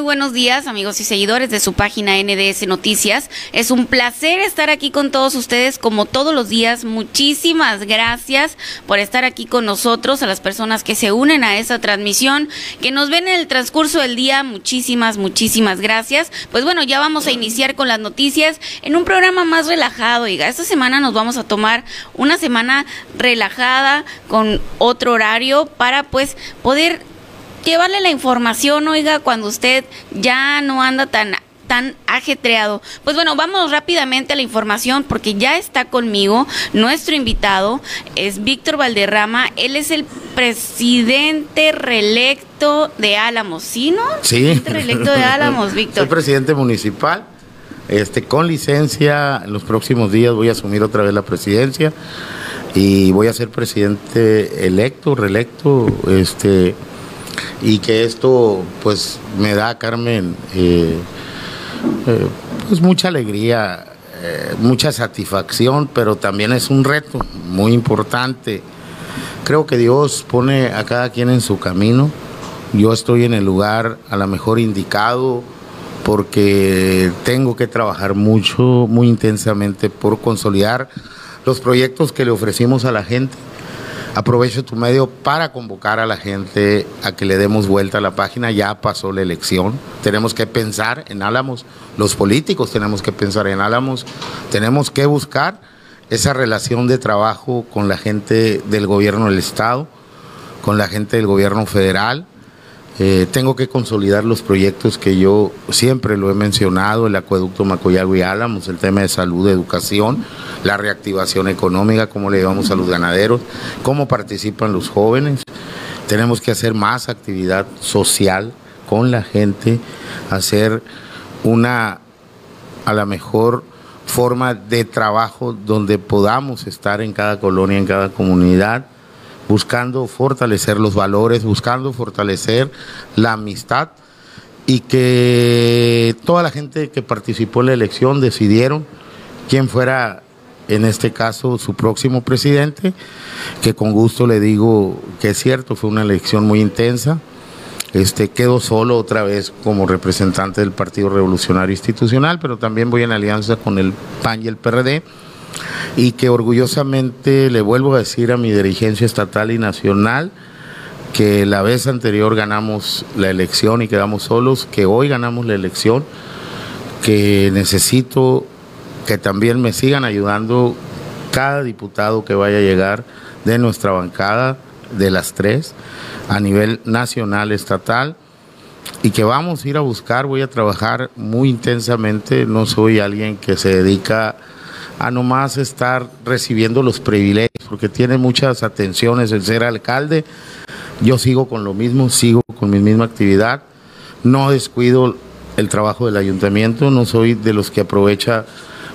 Muy buenos días, amigos y seguidores de su página NDS Noticias. Es un placer estar aquí con todos ustedes como todos los días. Muchísimas gracias por estar aquí con nosotros, a las personas que se unen a esa transmisión, que nos ven en el transcurso del día. Muchísimas, muchísimas gracias. Pues bueno, ya vamos a iniciar con las noticias en un programa más relajado. Oiga, esta semana nos vamos a tomar una semana relajada con otro horario para pues poder llevarle la información, oiga, cuando usted ya no anda tan tan ajetreado. Pues bueno, vamos rápidamente a la información porque ya está conmigo nuestro invitado, es Víctor Valderrama, él es el presidente reelecto de Álamos, ¿sí, no? Sí. reelecto de Álamos, Víctor. Soy presidente municipal, este, con licencia, en los próximos días voy a asumir otra vez la presidencia y voy a ser presidente electo, reelecto, este y que esto pues me da, Carmen, eh, eh, pues mucha alegría, eh, mucha satisfacción, pero también es un reto muy importante. Creo que Dios pone a cada quien en su camino. Yo estoy en el lugar a lo mejor indicado porque tengo que trabajar mucho, muy intensamente por consolidar los proyectos que le ofrecimos a la gente Aprovecho tu medio para convocar a la gente a que le demos vuelta a la página. Ya pasó la elección. Tenemos que pensar en Álamos. Los políticos tenemos que pensar en Álamos. Tenemos que buscar esa relación de trabajo con la gente del gobierno del Estado, con la gente del gobierno federal eh, tengo que consolidar los proyectos que yo siempre lo he mencionado, el acueducto Macoyago y Álamos, el tema de salud, educación, la reactivación económica, cómo le llevamos a los ganaderos, cómo participan los jóvenes. Tenemos que hacer más actividad social con la gente, hacer una, a la mejor forma de trabajo donde podamos estar en cada colonia, en cada comunidad buscando fortalecer los valores, buscando fortalecer la amistad y que toda la gente que participó en la elección decidieron quién fuera en este caso su próximo presidente, que con gusto le digo que es cierto, fue una elección muy intensa. Este, quedo solo otra vez como representante del Partido Revolucionario Institucional, pero también voy en alianza con el PAN y el PRD y que orgullosamente le vuelvo a decir a mi dirigencia estatal y nacional que la vez anterior ganamos la elección y quedamos solos, que hoy ganamos la elección, que necesito que también me sigan ayudando cada diputado que vaya a llegar de nuestra bancada, de las tres, a nivel nacional, estatal, y que vamos a ir a buscar, voy a trabajar muy intensamente, no soy alguien que se dedica a nomás estar recibiendo los privilegios, porque tiene muchas atenciones el ser alcalde. Yo sigo con lo mismo, sigo con mi misma actividad, no descuido el trabajo del ayuntamiento, no soy de los que aprovecha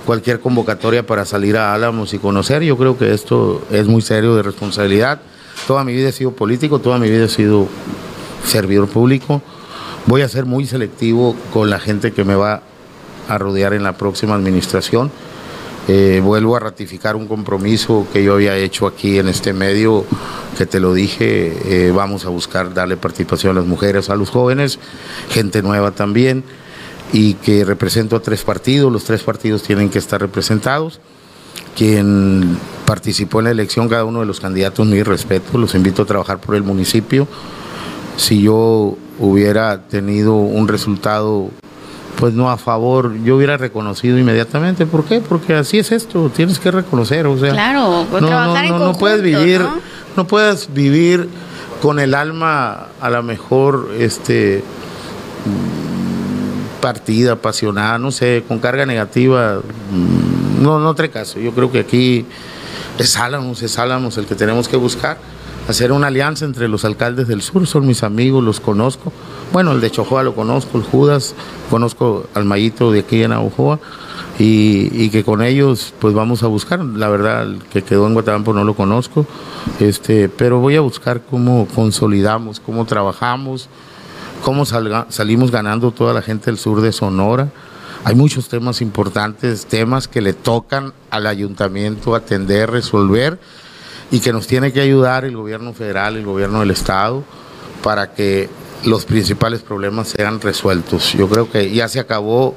cualquier convocatoria para salir a Álamos y conocer. Yo creo que esto es muy serio de responsabilidad. Toda mi vida he sido político, toda mi vida he sido servidor público. Voy a ser muy selectivo con la gente que me va a rodear en la próxima administración. Eh, vuelvo a ratificar un compromiso que yo había hecho aquí en este medio, que te lo dije, eh, vamos a buscar darle participación a las mujeres, a los jóvenes, gente nueva también, y que represento a tres partidos, los tres partidos tienen que estar representados. Quien participó en la elección, cada uno de los candidatos, mi respeto, los invito a trabajar por el municipio. Si yo hubiera tenido un resultado pues no a favor, yo hubiera reconocido inmediatamente. ¿Por qué? Porque así es esto, tienes que reconocer, o sea, claro, pues no, no, no, no, puedes vivir, ¿no? puedes vivir con el alma a lo mejor este partida, apasionada, no sé, con carga negativa, mm, no, no trae caso. Yo creo que aquí es Álamos, es Álamos el que tenemos que buscar hacer una alianza entre los alcaldes del sur, son mis amigos, los conozco. Bueno, el de Chojoa lo conozco, el Judas, conozco al Mayito de aquí en Aojoa y, que con ellos pues vamos a buscar, la verdad el que quedó en Guatabampo no lo conozco, este, pero voy a buscar cómo consolidamos, cómo trabajamos, cómo salimos ganando toda la gente del sur de Sonora. Hay muchos temas importantes, temas que le tocan al ayuntamiento atender, resolver y que nos tiene que ayudar el gobierno federal, el gobierno del estado, para que los principales problemas sean resueltos. Yo creo que ya se acabó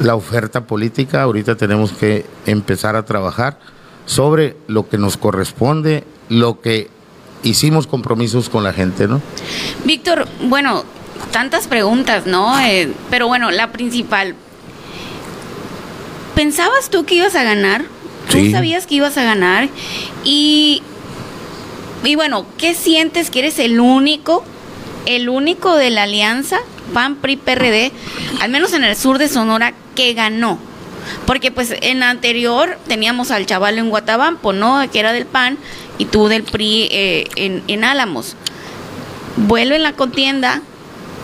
la oferta política, ahorita tenemos que empezar a trabajar sobre lo que nos corresponde, lo que hicimos compromisos con la gente, ¿no? Víctor, bueno, tantas preguntas, ¿no? Eh, pero bueno, la principal. ¿Pensabas tú que ibas a ganar? ¿Tú sabías que ibas a ganar? Y, y bueno, ¿qué sientes que eres el único, el único de la alianza PAN, PRI, PRD, al menos en el sur de Sonora, que ganó? Porque pues en la anterior teníamos al chaval en Guatabampo, ¿no? Que era del PAN y tú del PRI eh, en, en Álamos. Vuelve en la contienda,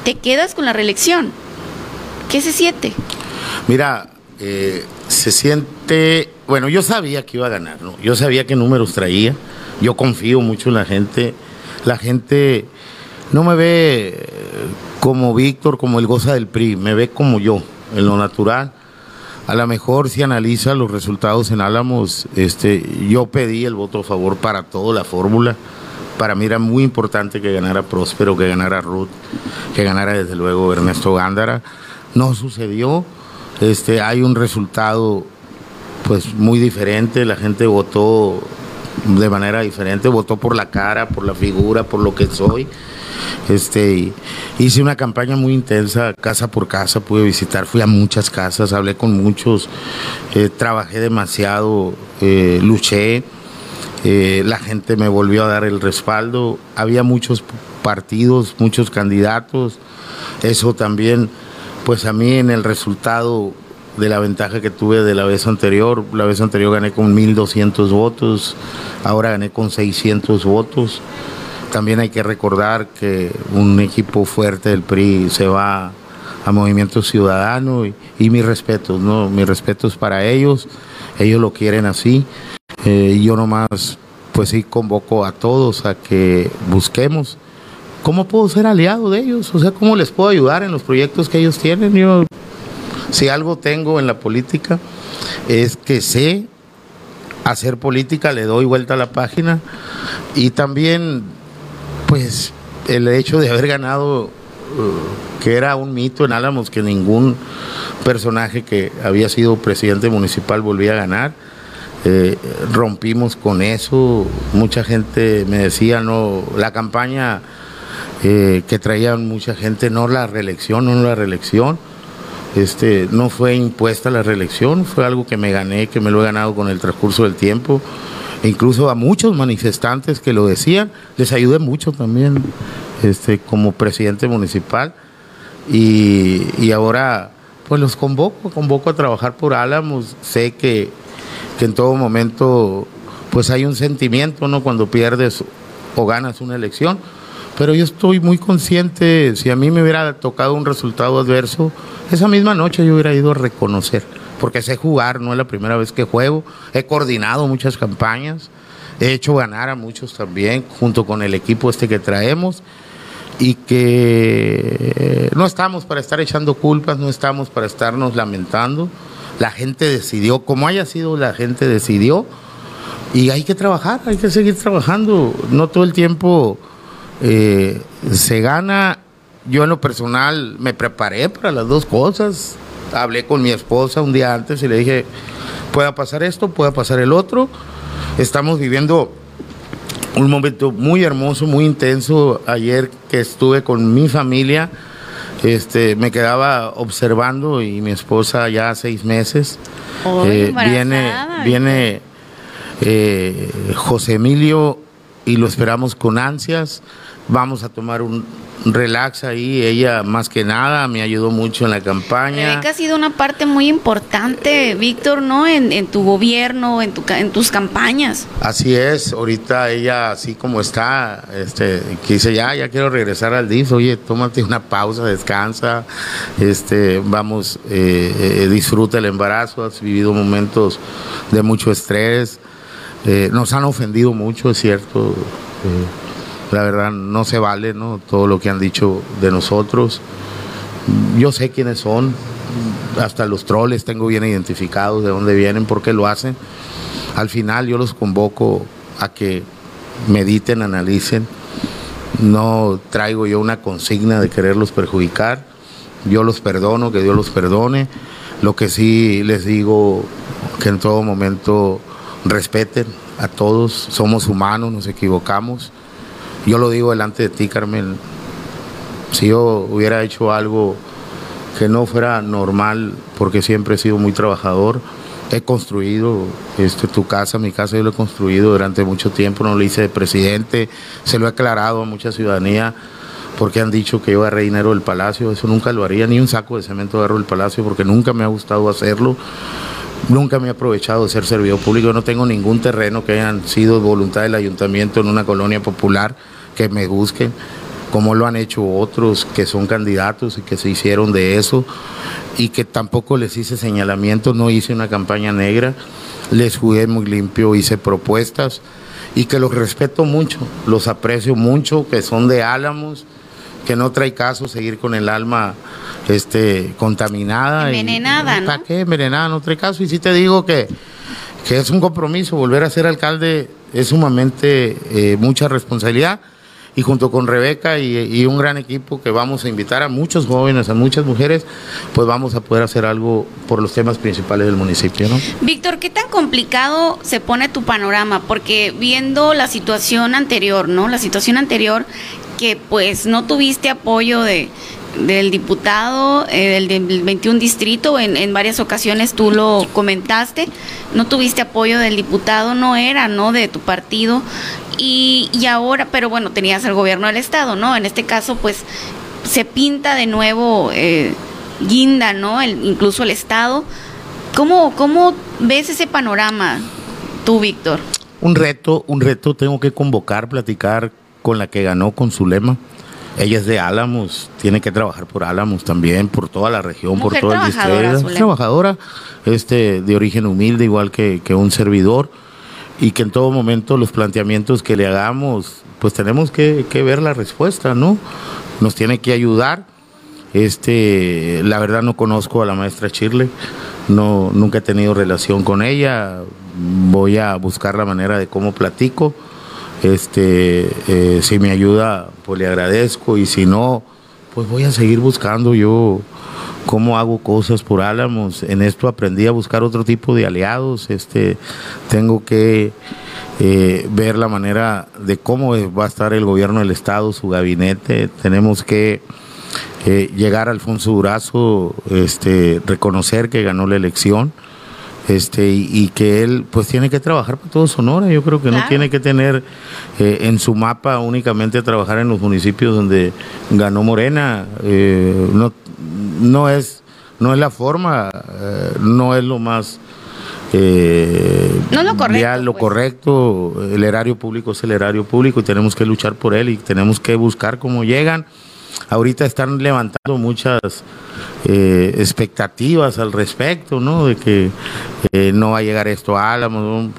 te quedas con la reelección. ¿Qué se siente? Mira, eh, se siente, bueno, yo sabía que iba a ganar, ¿no? Yo sabía qué números traía, yo confío mucho en la gente, la gente no me ve como Víctor, como el goza del PRI, me ve como yo, en lo natural. A lo mejor si analiza los resultados en Álamos, este, yo pedí el voto a favor para toda la fórmula. Para mí era muy importante que ganara Próspero, que ganara Ruth, que ganara desde luego Ernesto Gándara. No sucedió. Este, hay un resultado pues muy diferente, la gente votó de manera diferente, votó por la cara, por la figura, por lo que soy. Este, hice una campaña muy intensa, casa por casa, pude visitar, fui a muchas casas, hablé con muchos, eh, trabajé demasiado, eh, luché, eh, la gente me volvió a dar el respaldo, había muchos partidos, muchos candidatos, eso también, pues a mí en el resultado de la ventaja que tuve de la vez anterior, la vez anterior gané con 1.200 votos, ahora gané con 600 votos. También hay que recordar que un equipo fuerte del PRI se va a Movimiento Ciudadano y, mis respetos, ¿no? Mis respetos para ellos, ellos lo quieren así. Eh, y yo nomás, pues sí, convoco a todos a que busquemos cómo puedo ser aliado de ellos, o sea, cómo les puedo ayudar en los proyectos que ellos tienen. Yo, si algo tengo en la política, es que sé hacer política, le doy vuelta a la página y también pues el hecho de haber ganado, uh, que era un mito en Álamos, que ningún personaje que había sido presidente municipal volvía a ganar. Eh, rompimos con eso, mucha gente me decía, no, la campaña eh, que traían mucha gente, no la reelección, no la reelección, este, no fue impuesta la reelección, fue algo que me gané, que me lo he ganado con el transcurso del tiempo incluso a muchos manifestantes que lo decían, les ayudé mucho también este, como presidente municipal. Y, ahora pues los convoco, convoco a trabajar por Álamos, sé que, que en todo momento pues hay un sentimiento, ¿no? Cuando pierdes o ganas una elección, pero yo estoy muy consciente, si a mí me hubiera tocado un resultado adverso, esa misma noche yo hubiera ido a reconocer porque sé jugar, no es la primera vez que juego, he coordinado muchas campañas, he hecho ganar a muchos también, junto con el equipo este que traemos, y que no estamos para estar echando culpas, no estamos para estarnos lamentando, la gente decidió, como haya sido la gente decidió, y hay que trabajar, hay que seguir trabajando, no todo el tiempo eh, se gana. Yo en lo personal me preparé para las dos cosas, hablé con mi esposa un día antes y le dije, pueda pasar esto, pueda pasar el otro. Estamos viviendo un momento muy hermoso, muy intenso. Ayer que estuve con mi familia, este, me quedaba observando y mi esposa ya seis meses. Eh, viene viene eh, José Emilio y lo esperamos con ansias. Vamos a tomar un, relax ahí. Ella más que nada me ayudó mucho en la campaña. que ha sido una parte muy importante, Víctor, ¿no? En, tu gobierno, en, tu, en tus campañas. Así es. Ahorita ella, así como está, este, que dice ya, ya quiero regresar al DIF. Oye, tómate una pausa, descansa. Este, vamos, eh, eh, disfruta el embarazo. Has vivido momentos de mucho estrés. Eh, nos han ofendido mucho, es cierto la verdad no se vale ¿no? todo lo que han dicho de nosotros. Yo sé quiénes son, hasta los troles tengo bien identificados de dónde vienen, por qué lo hacen. Al final yo los convoco a que mediten, analicen. no traigo yo una consigna de quererlos perjudicar. Yo los perdono, que Dios los perdone. Lo que sí les digo, que en todo momento respeten a todos, somos humanos, nos equivocamos. Yo lo digo delante de ti, Carmen, si yo hubiera hecho algo que no fuera normal, porque siempre he sido muy trabajador, he construido este, tu casa, mi casa yo lo he construido durante mucho tiempo, no lo hice de presidente, se lo he aclarado a mucha ciudadanía porque han dicho que yo agarré dinero del palacio, eso nunca lo haría, ni un saco de cemento agarro del palacio porque nunca me ha gustado hacerlo, nunca me he aprovechado de ser servidor público, no tengo ningún terreno que hayan sido voluntad del ayuntamiento en una colonia popular que me busquen como lo han hecho otros que son candidatos y que se hicieron de eso y que tampoco les hice señalamientos, no hice una campaña negra, les jugué muy limpio, hice propuestas y que los respeto mucho, los aprecio mucho, que son de Álamos, que no trae caso seguir con el alma este contaminada. Envenenada, ¿no? qué? Envenenada, no trae caso. Y sí te digo que, que es un compromiso, volver a ser alcalde es sumamente eh, mucha responsabilidad y junto con Rebeca y, un gran equipo que vamos a invitar a muchos jóvenes, a muchas mujeres, pues vamos a poder hacer algo por los temas principales del municipio. ¿no? Víctor, ¿qué tan complicado se pone tu panorama? Porque viendo la situación anterior, ¿no? La situación anterior que pues no tuviste apoyo de, del diputado eh, del, 21 distrito, en, en, varias ocasiones tú lo comentaste, no tuviste apoyo del diputado, no era, ¿no? De tu partido. Y, y ahora, pero bueno, tenías el gobierno del estado, ¿no? En este caso, pues se pinta de nuevo eh, Guinda, ¿no? El, incluso el estado. ¿Cómo, ¿Cómo ves ese panorama tú, Víctor? Un reto, un reto tengo que convocar, platicar con la que ganó con su lema ella es de Álamos, tiene que trabajar por Álamos también, por toda la región, por todo el distrito. Trabajadora, este, de origen humilde, igual que, un servidor, y que en todo momento los planteamientos que le hagamos, pues tenemos que, ver la respuesta, ¿no? Nos tiene que ayudar. Este, la verdad no conozco a la maestra Chirle, no, nunca he tenido relación con ella, voy a buscar la manera de cómo platico este, eh, si me ayuda, pues le agradezco y si no, pues voy a seguir buscando yo cómo hago cosas por Álamos. En esto aprendí a buscar otro tipo de aliados. Este, tengo que eh, ver la manera de cómo va a estar el gobierno del Estado, su gabinete. Tenemos que eh, llegar a Alfonso Durazo, este, reconocer que ganó la elección este y, que él pues tiene que trabajar para todo Sonora. Yo creo que no tiene que tener eh, en su mapa únicamente trabajar en los municipios donde ganó Morena. Eh, no, no, es, no es la forma, eh, no es lo más... no lo correcto. lo pues. correcto, el erario público es el erario público y tenemos que luchar por él y tenemos que buscar cómo llegan ahorita están levantando muchas eh, expectativas al respecto, ¿no? De que eh, no va a llegar esto a Álamos.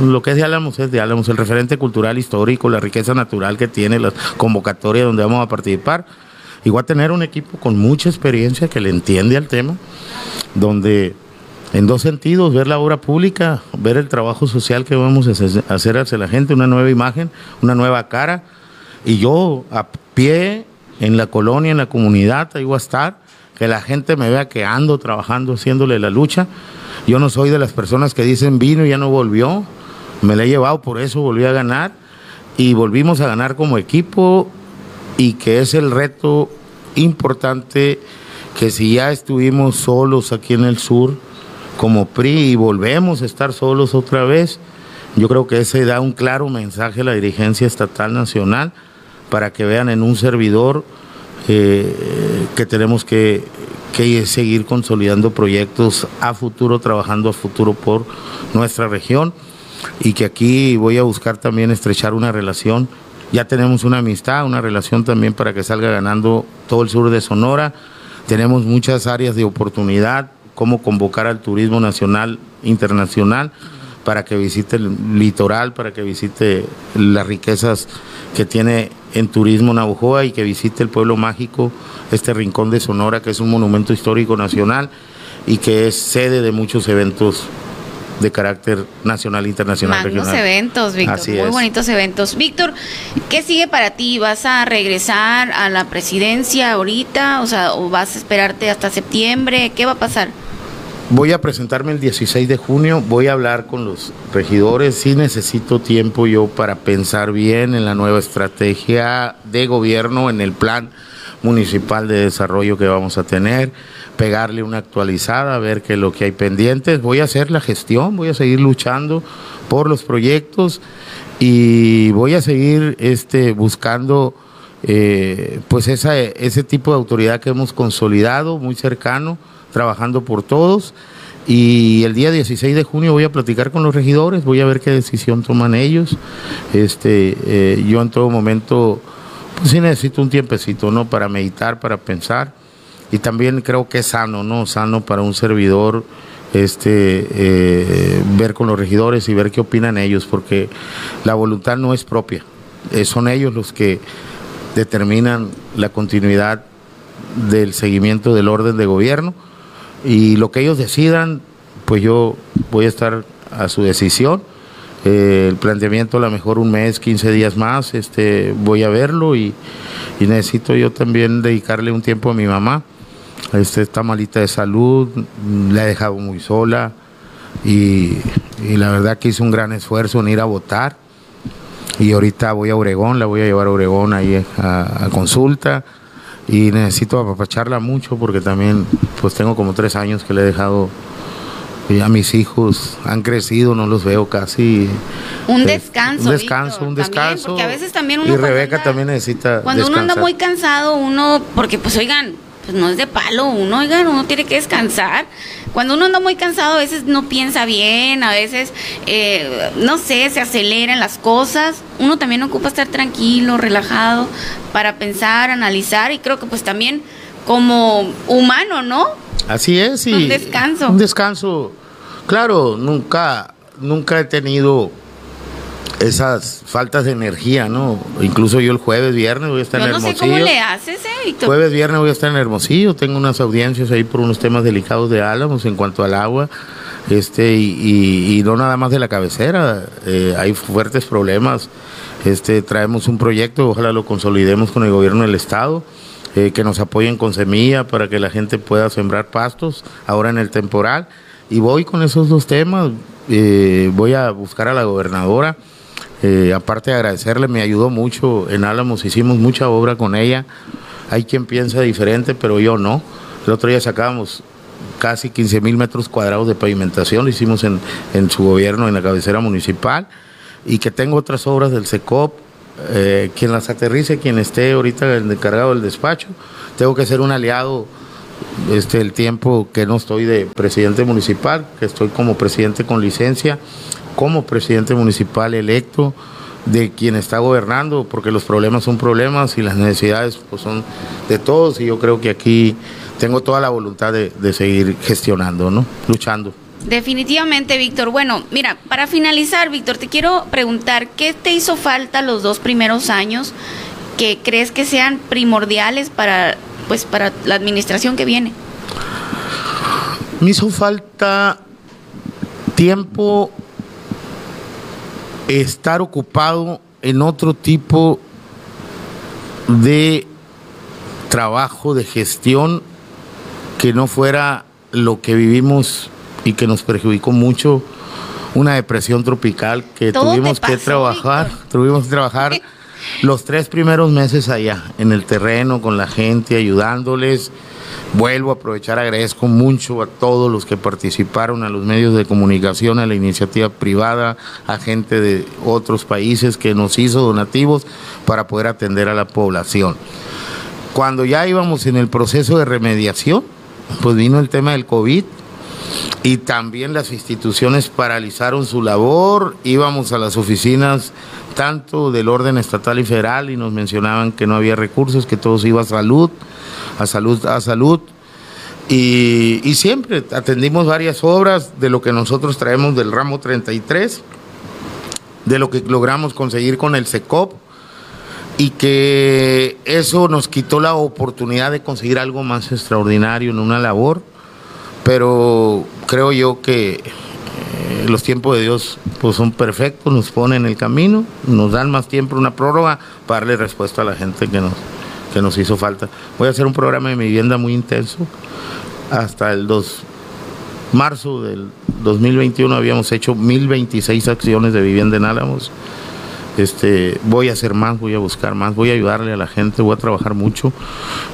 Lo que es de Álamos es de Álamos, el referente cultural histórico, la riqueza natural que tiene, las convocatorias donde vamos a participar. Igual tener un equipo con mucha experiencia que le entiende al tema, donde en dos sentidos, ver la obra pública, ver el trabajo social que vamos a hacer hacia la gente, una nueva imagen, una nueva cara, y yo a pie en la colonia, en la comunidad, ahí voy a estar, que la gente me vea que ando trabajando, haciéndole la lucha. Yo no soy de las personas que dicen vino y ya no volvió, me la he llevado, por eso volví a ganar y volvimos a ganar como equipo y que es el reto importante que si ya estuvimos solos aquí en el sur como PRI y volvemos a estar solos otra vez, yo creo que ese da un claro mensaje a la dirigencia estatal nacional para que vean en un servidor eh, que tenemos que, seguir consolidando proyectos a futuro, trabajando a futuro por nuestra región y que aquí voy a buscar también estrechar una relación. Ya tenemos una amistad, una relación también para que salga ganando todo el sur de Sonora. Tenemos muchas áreas de oportunidad, cómo convocar al turismo nacional, internacional para que visite el litoral, para que visite las riquezas que tiene en turismo Navajoa y que visite el pueblo mágico, este rincón de Sonora, que es un monumento histórico nacional y que es sede de muchos eventos de carácter nacional, internacional, Magnos regional. eventos, Víctor. Así muy es. bonitos eventos. Víctor, ¿qué sigue para ti? ¿Vas a regresar a la presidencia ahorita? O sea, ¿o vas a esperarte hasta septiembre? ¿Qué va a pasar? Voy a presentarme el 16 de junio, voy a hablar con los regidores, sí necesito tiempo yo para pensar bien en la nueva estrategia de gobierno, en el plan municipal de desarrollo que vamos a tener, pegarle una actualizada, ver qué es lo que hay pendientes, voy a hacer la gestión, voy a seguir luchando por los proyectos y voy a seguir este, buscando eh, pues ese tipo de autoridad que hemos consolidado, muy cercano, trabajando por todos. Y el día 16 de junio voy a platicar con los regidores, voy a ver qué decisión toman ellos. Este, eh, yo en todo momento, pues sí necesito un tiempecito, ¿no? Para meditar, para pensar. Y también creo que es sano, ¿no? Sano para un servidor este eh, ver con los regidores y ver qué opinan ellos, porque la voluntad no es propia, eh, son ellos los que determinan la continuidad del seguimiento del orden de gobierno y lo que ellos decidan, pues yo voy a estar a su decisión. Eh, el planteamiento a lo mejor un mes, 15 días más, este, voy a verlo y, necesito yo también dedicarle un tiempo a mi mamá. Este, está malita de salud, la he dejado muy sola y, la verdad que hice un gran esfuerzo en ir a votar y ahorita voy a Obregón, la voy a llevar a Obregón ahí a consulta y necesito apapacharla mucho porque también pues tengo como tres años que le he dejado y a mis hijos han crecido, no los veo casi. Un Eh, descanso. Un descanso, Víctor, un también, descanso. porque a veces también uno. Y Rebeca anda- también necesita Cuando uno anda muy cansado, uno, porque pues oigan, pues no es de palo, uno, oigan, uno tiene que descansar. Cuando uno anda muy cansado, a veces no piensa bien, a veces, eh, no sé, se aceleran las cosas. Uno también ocupa estar tranquilo, relajado, para pensar, analizar, y creo que pues también como humano, ¿no? Así es, y Un descanso. Un descanso. Claro, nunca, nunca he tenido esas faltas de energía, ¿no? Incluso yo el jueves, viernes voy a estar Yo en no sé Hermosillo. cómo le haces, ¿eh, Víctor? Jueves, viernes voy a estar en Hermosillo, tengo unas audiencias ahí por unos temas delicados de Álamos en cuanto al agua, este y, y- y no nada más de la cabecera, eh, hay fuertes problemas. Este traemos un proyecto, ojalá lo consolidemos con el gobierno del estado, eh, que nos apoyen con semilla para que la gente pueda sembrar pastos ahora en el temporal. Y voy con esos dos temas, eh, voy a buscar a la gobernadora. Eh, aparte de agradecerle, me ayudó mucho en Álamos, hicimos mucha obra con ella. Hay quien piensa diferente, pero yo no. El otro día sacábamos casi 15 mil metros cuadrados de pavimentación, lo hicimos en, su gobierno, en la cabecera municipal, y que tengo otras obras del SECOP, eh, quien las aterrice, quien esté ahorita encargado del despacho, tengo que ser un aliado este el tiempo que no estoy de presidente municipal, que estoy como presidente con licencia, como presidente municipal electo de quien está gobernando, porque los problemas son problemas y las necesidades pues, son de todos y yo creo que aquí tengo toda la voluntad de, de seguir gestionando, ¿no? Luchando. Definitivamente, Víctor. Bueno, mira, para finalizar, Víctor, te quiero preguntar, ¿qué te hizo falta los dos primeros años que crees que sean primordiales para, pues, para la administración que viene? Me hizo falta tiempo estar ocupado en otro tipo de trabajo, de gestión, que no fuera lo que vivimos y que nos perjudicó mucho, una depresión tropical que Todo tuvimos que trabajar, Víctor. tuvimos que trabajar los tres primeros meses allá, en el terreno, con la gente, ayudándoles. Vuelvo a aprovechar, agradezco mucho a todos los que participaron, a los medios de comunicación, a la iniciativa privada, a gente de otros países que nos hizo donativos para poder atender a la población. Cuando ya íbamos en el proceso de remediación, pues vino el tema del COVID y también las instituciones paralizaron su labor, íbamos a las oficinas tanto del orden estatal y federal y nos mencionaban que no había recursos, que todo se iba a salud, a salud, a salud. Y, y siempre atendimos varias obras de lo que nosotros traemos del ramo 33, de lo que logramos conseguir con el SECOP y que eso nos quitó la oportunidad de conseguir algo más extraordinario en una labor, pero creo yo que los tiempos de Dios pues son perfectos, nos ponen en el camino, nos dan más tiempo, una prórroga para darle respuesta a la gente que nos, que nos hizo falta. Voy a hacer un programa de vivienda muy intenso. Hasta el 2, marzo del 2021 habíamos hecho 1026 acciones de vivienda en Álamos. Este, voy a hacer más, voy a buscar más, voy a ayudarle a la gente, voy a trabajar mucho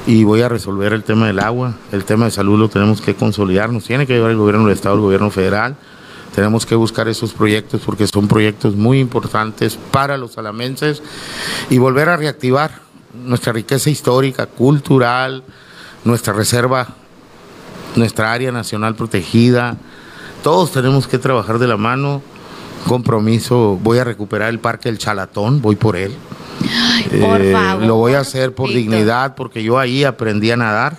y voy a resolver el tema del agua, el tema de salud lo tenemos que consolidar, nos tiene que ayudar el gobierno del Estado, el gobierno federal, tenemos que buscar esos proyectos porque son proyectos muy importantes para los alamenses y volver a reactivar nuestra riqueza histórica, cultural, nuestra reserva, nuestra área nacional protegida. Todos tenemos que trabajar de la mano compromiso, voy a recuperar el Parque del Chalatón, voy por él. por eh, favor, lo voy a hacer por dignidad, porque yo ahí aprendí a nadar.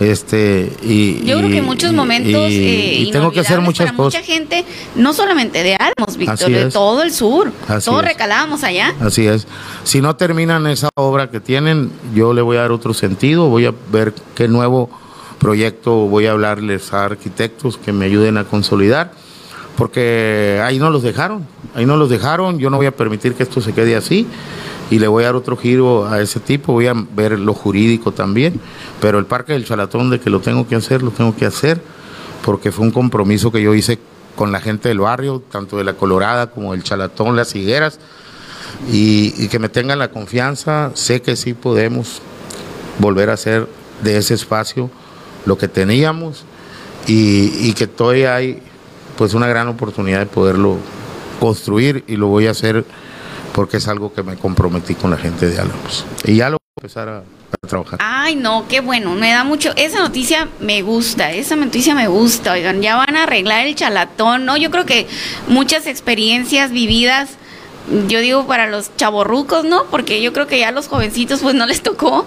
Este, y, yo creo que en muchos momentos y, eh, tengo que hacer muchas para cosas. Mucha gente, no solamente de Almos, Víctor, de todo el sur. Todos recalábamos allá. Así es. Si no terminan esa obra que tienen, yo le voy a dar otro sentido, voy a ver qué nuevo proyecto voy a hablarles a arquitectos que me ayuden a consolidar porque ahí no los dejaron, ahí no los dejaron, yo no voy a permitir que esto se quede así y le voy a dar otro giro a ese tipo, voy a ver lo jurídico también, pero el Parque del Chalatón de que lo tengo que hacer, lo tengo que hacer, porque fue un compromiso que yo hice con la gente del barrio, tanto de la Colorada como del Chalatón, las higueras, y, que me tengan la confianza, sé que sí podemos volver a hacer de ese espacio lo que teníamos y, y que todavía hay pues una gran oportunidad de poderlo construir y lo voy a hacer porque es algo que me comprometí con la gente de Álamos. Y ya lo voy a empezar a, trabajar. Ay, no, qué bueno, me da mucho, esa noticia me gusta, esa noticia me gusta, oigan, ya van a arreglar el chalatón, ¿no? Yo creo que muchas experiencias vividas, yo digo para los chavorrucos, ¿no? Porque yo creo que ya a los jovencitos pues no les tocó.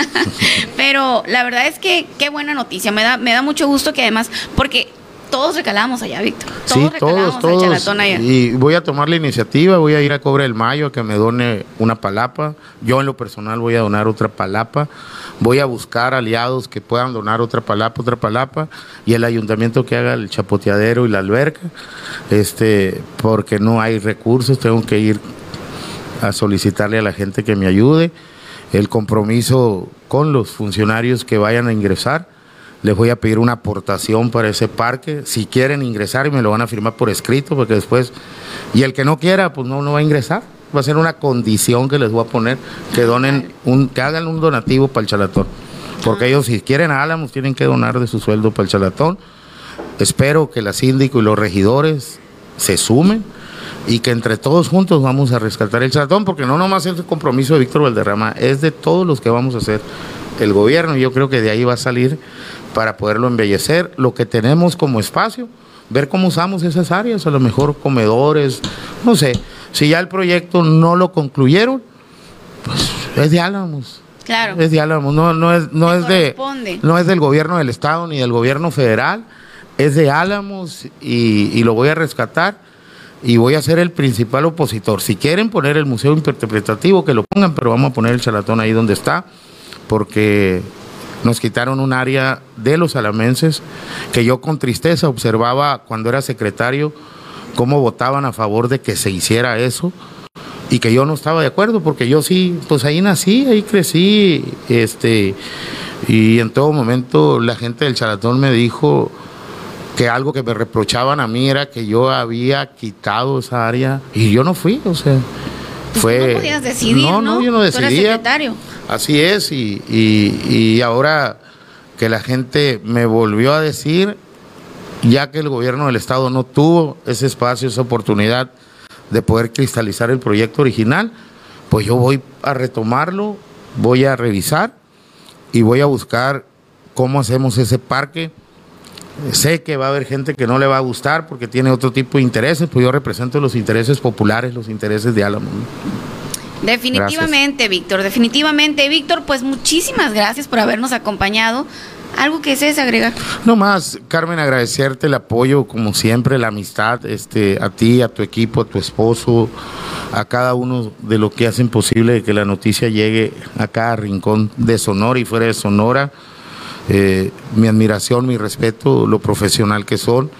Pero la verdad es que qué buena noticia, me da, me da mucho gusto que además, porque todos recalamos allá, Víctor. Todos sí, todos, todos. Allá. Y voy a tomar la iniciativa, voy a ir a Cobre el Mayo a que me done una palapa. Yo en lo personal voy a donar otra palapa. Voy a buscar aliados que puedan donar otra palapa, otra palapa. Y el ayuntamiento que haga el chapoteadero y la alberca. Este, porque no hay recursos, tengo que ir a solicitarle a la gente que me ayude. El compromiso con los funcionarios que vayan a ingresar les voy a pedir una aportación para ese parque. Si quieren ingresar y me lo van a firmar por escrito, porque después, y el que no quiera, pues no, no va a ingresar. Va a ser una condición que les voy a poner, que donen un, que hagan un donativo para el chalatón. Porque ellos si quieren a Álamos tienen que donar de su sueldo para el chalatón. Espero que la síndico y los regidores se sumen y que entre todos juntos vamos a rescatar el chalatón, porque no nomás es el compromiso de Víctor Valderrama, es de todos los que vamos a hacer el gobierno. Yo creo que de ahí va a salir para poderlo embellecer, lo que tenemos como espacio, ver cómo usamos esas áreas, a lo mejor comedores, no sé. Si ya el proyecto no lo concluyeron, pues es de Álamos. Claro. Es de Álamos, no, no es, no es de no es del gobierno del estado ni del gobierno federal, es de Álamos y, y lo voy a rescatar y voy a ser el principal opositor. Si quieren poner el museo interpretativo, que lo pongan, pero vamos a poner el chalatón ahí donde está, porque nos quitaron un área de los alamenses que yo con tristeza observaba cuando era secretario cómo votaban a favor de que se hiciera eso y que yo no estaba de acuerdo porque yo sí, pues ahí nací, ahí crecí, este, y en todo momento la gente del Chalatón me dijo que algo que me reprochaban a mí era que yo había quitado esa área y yo no fui, o sea, fue... No podías decidir, no, no, yo no decidía. secretario. Así es, y, y, ahora que la gente me volvió a decir, ya que el gobierno del Estado no tuvo ese espacio, esa oportunidad de poder cristalizar el proyecto original, pues yo voy a retomarlo, voy a revisar y voy a buscar cómo hacemos ese parque. Sé que va a haber gente que no le va a gustar porque tiene otro tipo de intereses, pues yo represento los intereses populares, los intereses de Álamo. Definitivamente, Víctor, definitivamente. Víctor, pues muchísimas gracias por habernos acompañado. ¿Algo que desees agregar? No más, Carmen, agradecerte el apoyo, como siempre, la amistad, este, a ti, a tu equipo, a tu esposo, a cada uno de lo que hacen posible que la noticia llegue a cada rincón de Sonora y fuera de Sonora. Eh, mi admiración, mi respeto, lo profesional que son.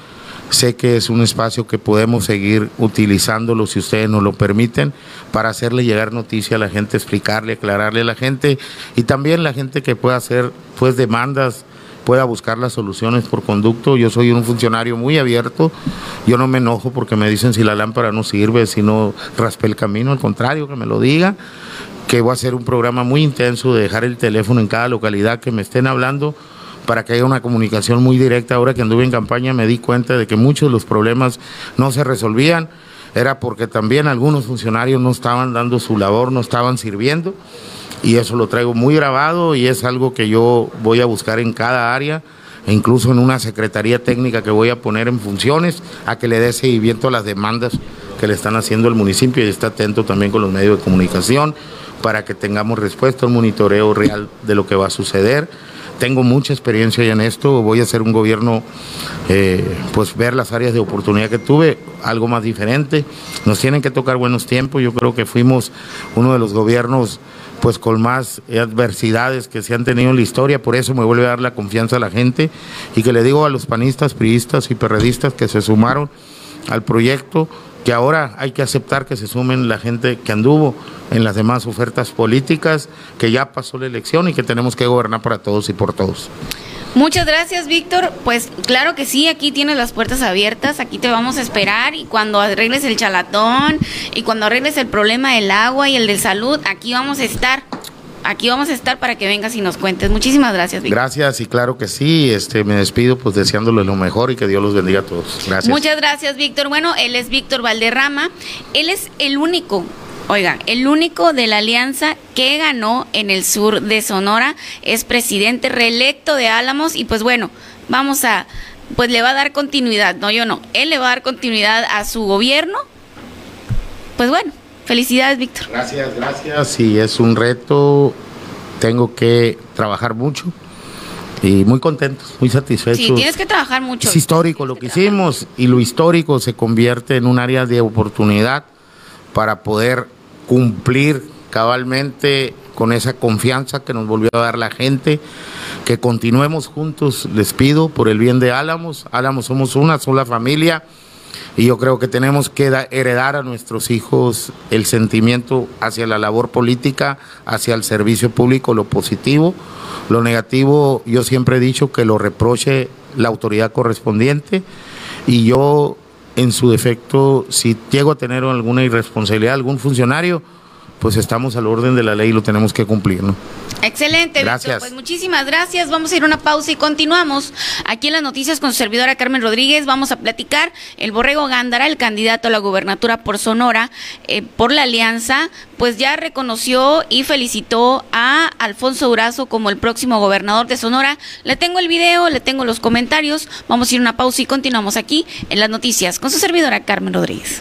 Sé que es un espacio que podemos seguir utilizándolo si ustedes nos lo permiten para hacerle llegar noticia a la gente, explicarle, aclararle a la gente y también la gente que pueda hacer pues demandas pueda buscar las soluciones por conducto. Yo soy un funcionario muy abierto, yo no me enojo porque me dicen si la lámpara no sirve, si no raspé el camino, al contrario, que me lo diga, que voy a hacer un programa muy intenso de dejar el teléfono en cada localidad que me estén hablando para que haya una comunicación muy directa. Ahora que anduve en campaña me di cuenta de que muchos de los problemas no se resolvían, era porque también algunos funcionarios no estaban dando su labor, no estaban sirviendo, y eso lo traigo muy grabado y es algo que yo voy a buscar en cada área e incluso en una secretaría técnica que voy a poner en funciones a que le dé seguimiento a las demandas que le están haciendo el municipio y está atento también con los medios de comunicación para que tengamos respuesta, un monitoreo real de lo que va a suceder tengo mucha experiencia ya en esto, voy a hacer un gobierno, eh, pues ver las áreas de oportunidad que tuve, algo más diferente. Nos tienen que tocar buenos tiempos, yo creo que fuimos uno de los gobiernos pues con más adversidades que se han tenido en la historia, por eso me vuelve a dar la confianza a la gente y que le digo a los panistas, priistas y perredistas que se sumaron al proyecto, que ahora hay que aceptar que se sumen la gente que anduvo en las demás ofertas políticas, que ya pasó la elección y que tenemos que gobernar para todos y por todos. Muchas gracias, Víctor. Pues claro que sí, aquí tienes las puertas abiertas, aquí te vamos a esperar y cuando arregles el chalatón y cuando arregles el problema del agua y el de salud, aquí vamos a estar aquí vamos a estar para que vengas y nos cuentes. Muchísimas gracias, Víctor. Gracias y claro que sí, este me despido pues deseándole lo mejor y que Dios los bendiga a todos. Gracias. Muchas gracias, Víctor. Bueno, él es Víctor Valderrama. Él es el único Oiga, el único de la alianza que ganó en el sur de Sonora es presidente reelecto de Álamos y pues bueno, vamos a, pues le va a dar continuidad, no yo no, él le va a dar continuidad a su gobierno. Pues bueno, Felicidades, Víctor. Gracias, gracias. Sí, es un reto. Tengo que trabajar mucho y muy contentos, muy satisfechos. Sí, tienes que trabajar mucho. Es histórico lo que, hicimos y lo histórico se convierte en un área de oportunidad para poder cumplir cabalmente con esa confianza que nos volvió a dar la gente, que continuemos juntos, les pido, por el bien de Álamos. Álamos somos una sola familia y yo creo que tenemos que heredar a nuestros hijos el sentimiento hacia la labor política, hacia el servicio público, lo positivo. Lo negativo, yo siempre he dicho que lo reproche la autoridad correspondiente y yo, en su defecto, si llego a tener alguna irresponsabilidad, algún funcionario, pues estamos al orden de la ley y lo tenemos que cumplir, ¿no? Excelente, gracias. Pues muchísimas gracias. Vamos a ir a una pausa y continuamos aquí en las noticias con su servidora Carmen Rodríguez. Vamos a platicar el Borrego Gándara, el candidato a la gubernatura por Sonora, eh, por la alianza, pues ya reconoció y felicitó a Alfonso Durazo como el próximo gobernador de Sonora. Le tengo el video, le tengo los comentarios. Vamos a ir a una pausa y continuamos aquí en las noticias con su servidora Carmen Rodríguez.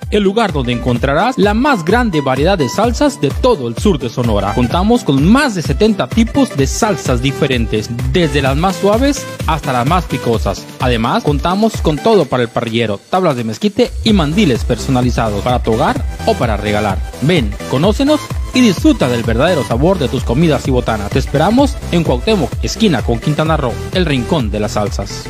el lugar donde encontrarás la más grande variedad de salsas de todo el sur de Sonora. Contamos con más de 70 tipos de salsas diferentes, desde las más suaves hasta las más picosas. Además, contamos con todo para el parrillero, tablas de mezquite y mandiles personalizados para tu hogar o para regalar. Ven, conócenos y disfruta del verdadero sabor de tus comidas y botanas. Te esperamos en Cuauhtémoc, esquina con Quintana Roo, el rincón de las salsas.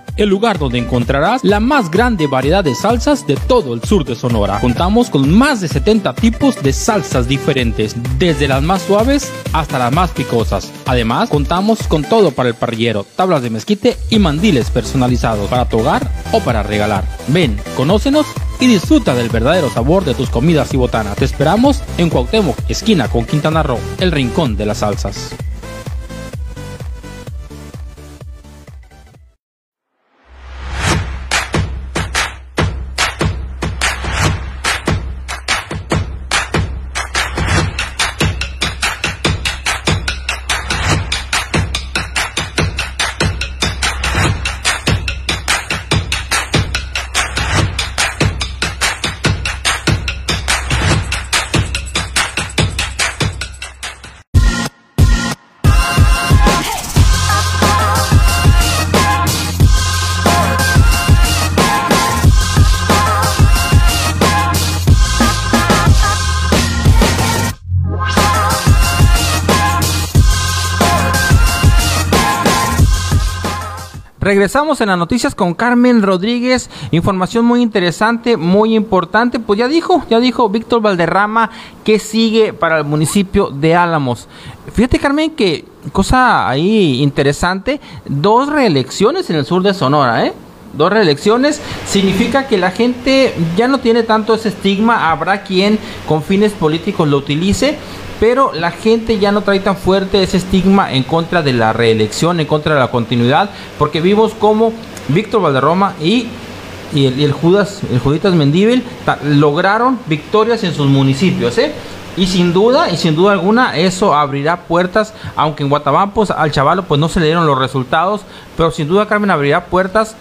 el lugar donde encontrarás la más grande variedad de salsas de todo el sur de Sonora. Contamos con más de 70 tipos de salsas diferentes, desde las más suaves hasta las más picosas. Además, contamos con todo para el parrillero, tablas de mezquite y mandiles personalizados para tu hogar o para regalar. Ven, conócenos y disfruta del verdadero sabor de tus comidas y botanas. Te esperamos en Cuauhtémoc, esquina con Quintana Roo, el rincón de las salsas. Regresamos en las noticias con Carmen Rodríguez. Información muy interesante, muy importante. Pues ya dijo, ya dijo Víctor Valderrama que sigue para el municipio de Álamos. Fíjate, Carmen, que cosa ahí interesante: dos reelecciones en el sur de Sonora, ¿eh? Dos reelecciones significa que la gente ya no tiene tanto ese estigma. Habrá quien con fines políticos lo utilice pero la gente ya no trae tan fuerte ese estigma en contra de la reelección, en contra de la continuidad, porque vimos como Víctor Valderroma y, el, Judas, el Juditas lograron victorias en sus municipios, ¿eh? Y sin duda, y sin duda alguna, eso abrirá puertas, aunque en Guatabampo al chavalo pues no se le dieron los resultados, pero sin duda Carmen abrirá puertas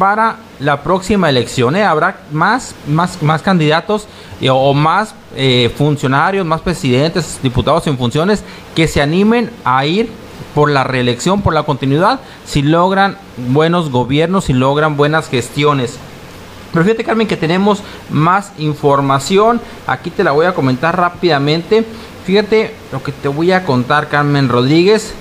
para la próxima elección. ¿eh? Habrá más, más, más candidatos eh, o más eh, funcionarios, más presidentes, diputados en funciones que se animen a ir por la reelección, por la continuidad, si logran buenos gobiernos, si logran buenas gestiones. Pero fíjate Carmen que tenemos más información, aquí te la voy a comentar rápidamente. Fíjate lo que te voy a contar Carmen Rodríguez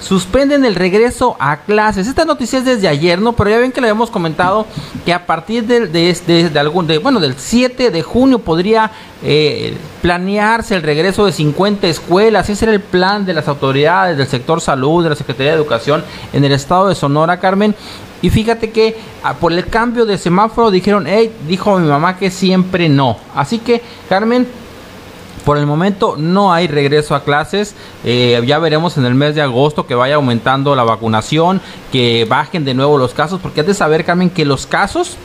suspenden el regreso a clases. Esta noticia es desde ayer, ¿no? Pero ya ven que le habíamos comentado que a partir de, de, algún, de, bueno, del 7 de junio podría eh, planearse el regreso de 50 escuelas. Ese era el plan de las autoridades del sector salud, de la Secretaría de Educación en el estado de Sonora, Carmen. Y fíjate que ah, por el cambio de semáforo dijeron, hey, dijo mi mamá que siempre no. Así que, Carmen, por el momento no hay regreso a clases. Eh, ya veremos en el mes de agosto que vaya aumentando la vacunación, que bajen de nuevo los casos, porque has de saber, Carmen, que los casos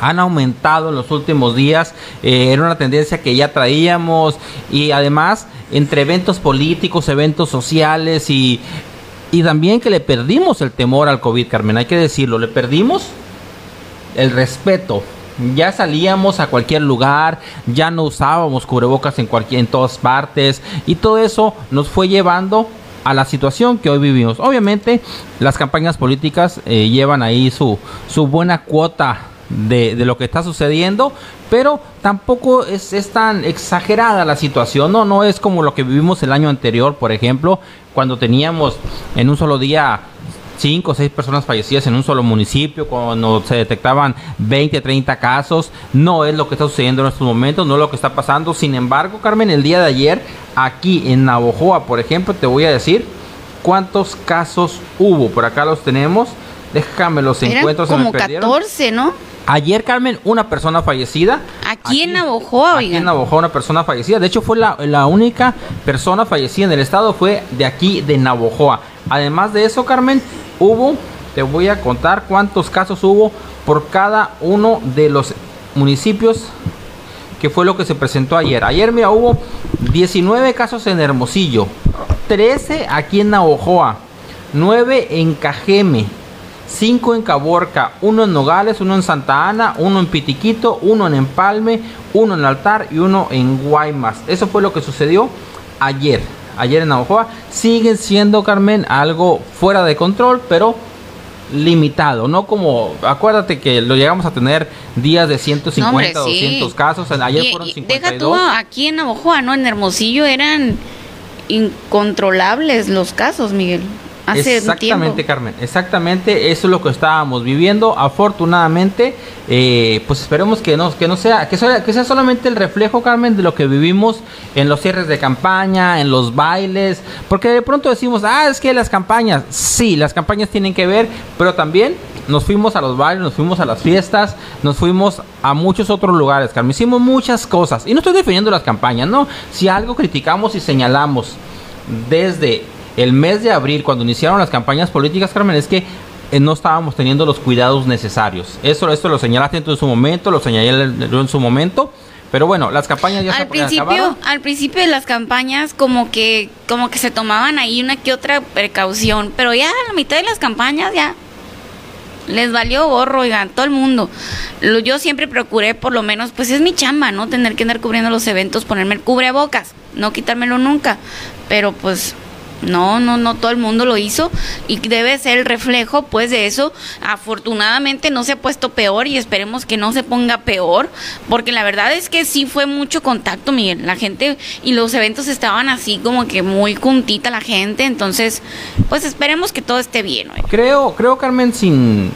han aumentado en los últimos días. Eh, era una tendencia que ya traíamos y además entre eventos políticos, eventos sociales y, y también que le perdimos el temor al COVID, Carmen. Hay que decirlo, le perdimos el respeto ya salíamos a cualquier lugar, ya no usábamos cubrebocas en cualquier en todas partes y todo eso nos fue llevando a la situación que hoy vivimos. Obviamente las campañas políticas eh, llevan ahí su, su buena cuota de, de, lo que está sucediendo, pero tampoco es, es, tan exagerada la situación, ¿no? No es como lo que vivimos el año anterior, por ejemplo, cuando teníamos en un solo día cinco o seis personas fallecidas en un solo municipio, cuando se detectaban 20, 30 casos. No es lo que está sucediendo en estos momentos, no es lo que está pasando. Sin embargo, Carmen, el día de ayer, aquí en Navojoa, por ejemplo, te voy a decir cuántos casos hubo. Por acá los tenemos. Déjame los Eran encuentros. como 14, ¿no? Ayer, Carmen, una persona fallecida. Aquí, aquí en Navojoa, Aquí en Navojoa, una persona fallecida. De hecho, fue la, la, única persona fallecida en el estado, fue de aquí, de Navojoa. Además de eso, Carmen, hubo, te voy a contar cuántos casos hubo por cada uno de los municipios que fue lo que se presentó ayer. Ayer, mira, hubo 19 casos en Hermosillo, 13 aquí en Navojoa, 9 en Cajeme, 5 en Caborca, 1 en Nogales, 1 en Santa Ana, 1 en Pitiquito, 1 en Empalme, 1 en Altar y 1 en Guaymas. Eso fue lo que sucedió ayer. Ayer en Navajoa siguen siendo, Carmen, algo fuera de control, pero limitado, no como, acuérdate que lo llegamos a tener días de 150, no, hombre, 200 sí. casos, ayer y, fueron 52. Deja tú aquí en Navajoa, ¿no? En Hermosillo eran incontrolables los casos, Miguel. Hace exactamente, Carmen, exactamente, eso es lo que estábamos viviendo. Afortunadamente, eh, pues esperemos que no, que no sea, que sea, que sea solamente el reflejo, Carmen, de lo que vivimos en los cierres de campaña, en los bailes, porque de pronto decimos, ah, es que las campañas, sí, las campañas tienen que ver, pero también nos fuimos a los bailes, nos fuimos a las fiestas, nos fuimos a muchos otros lugares, Carmen, hicimos muchas cosas, y no estoy defendiendo las campañas, no, si algo criticamos y señalamos desde el mes de abril, cuando iniciaron las campañas políticas, Carmen, es que eh, no estábamos teniendo los cuidados necesarios. Eso, esto lo señalaste en su momento, lo señalé en su momento. Pero bueno, las campañas ya al se principio, acabaron. Al principio de las campañas como que como que se tomaban ahí una que otra precaución, pero ya a la mitad de las campañas ya les valió gorro, oigan, todo el mundo. Lo, yo siempre procuré, por lo menos, pues es mi chamba, ¿no? Tener que andar cubriendo los eventos, ponerme el cubrebocas, no quitármelo nunca. Pero pues no, no, no todo el mundo lo hizo y debe ser el reflejo pues de eso. Afortunadamente no se ha puesto peor y esperemos que no se ponga peor, porque la verdad es que sí fue mucho contacto, Miguel. La gente y los eventos estaban así como que muy juntita la gente, entonces pues esperemos que todo esté bien. Creo, creo Carmen sin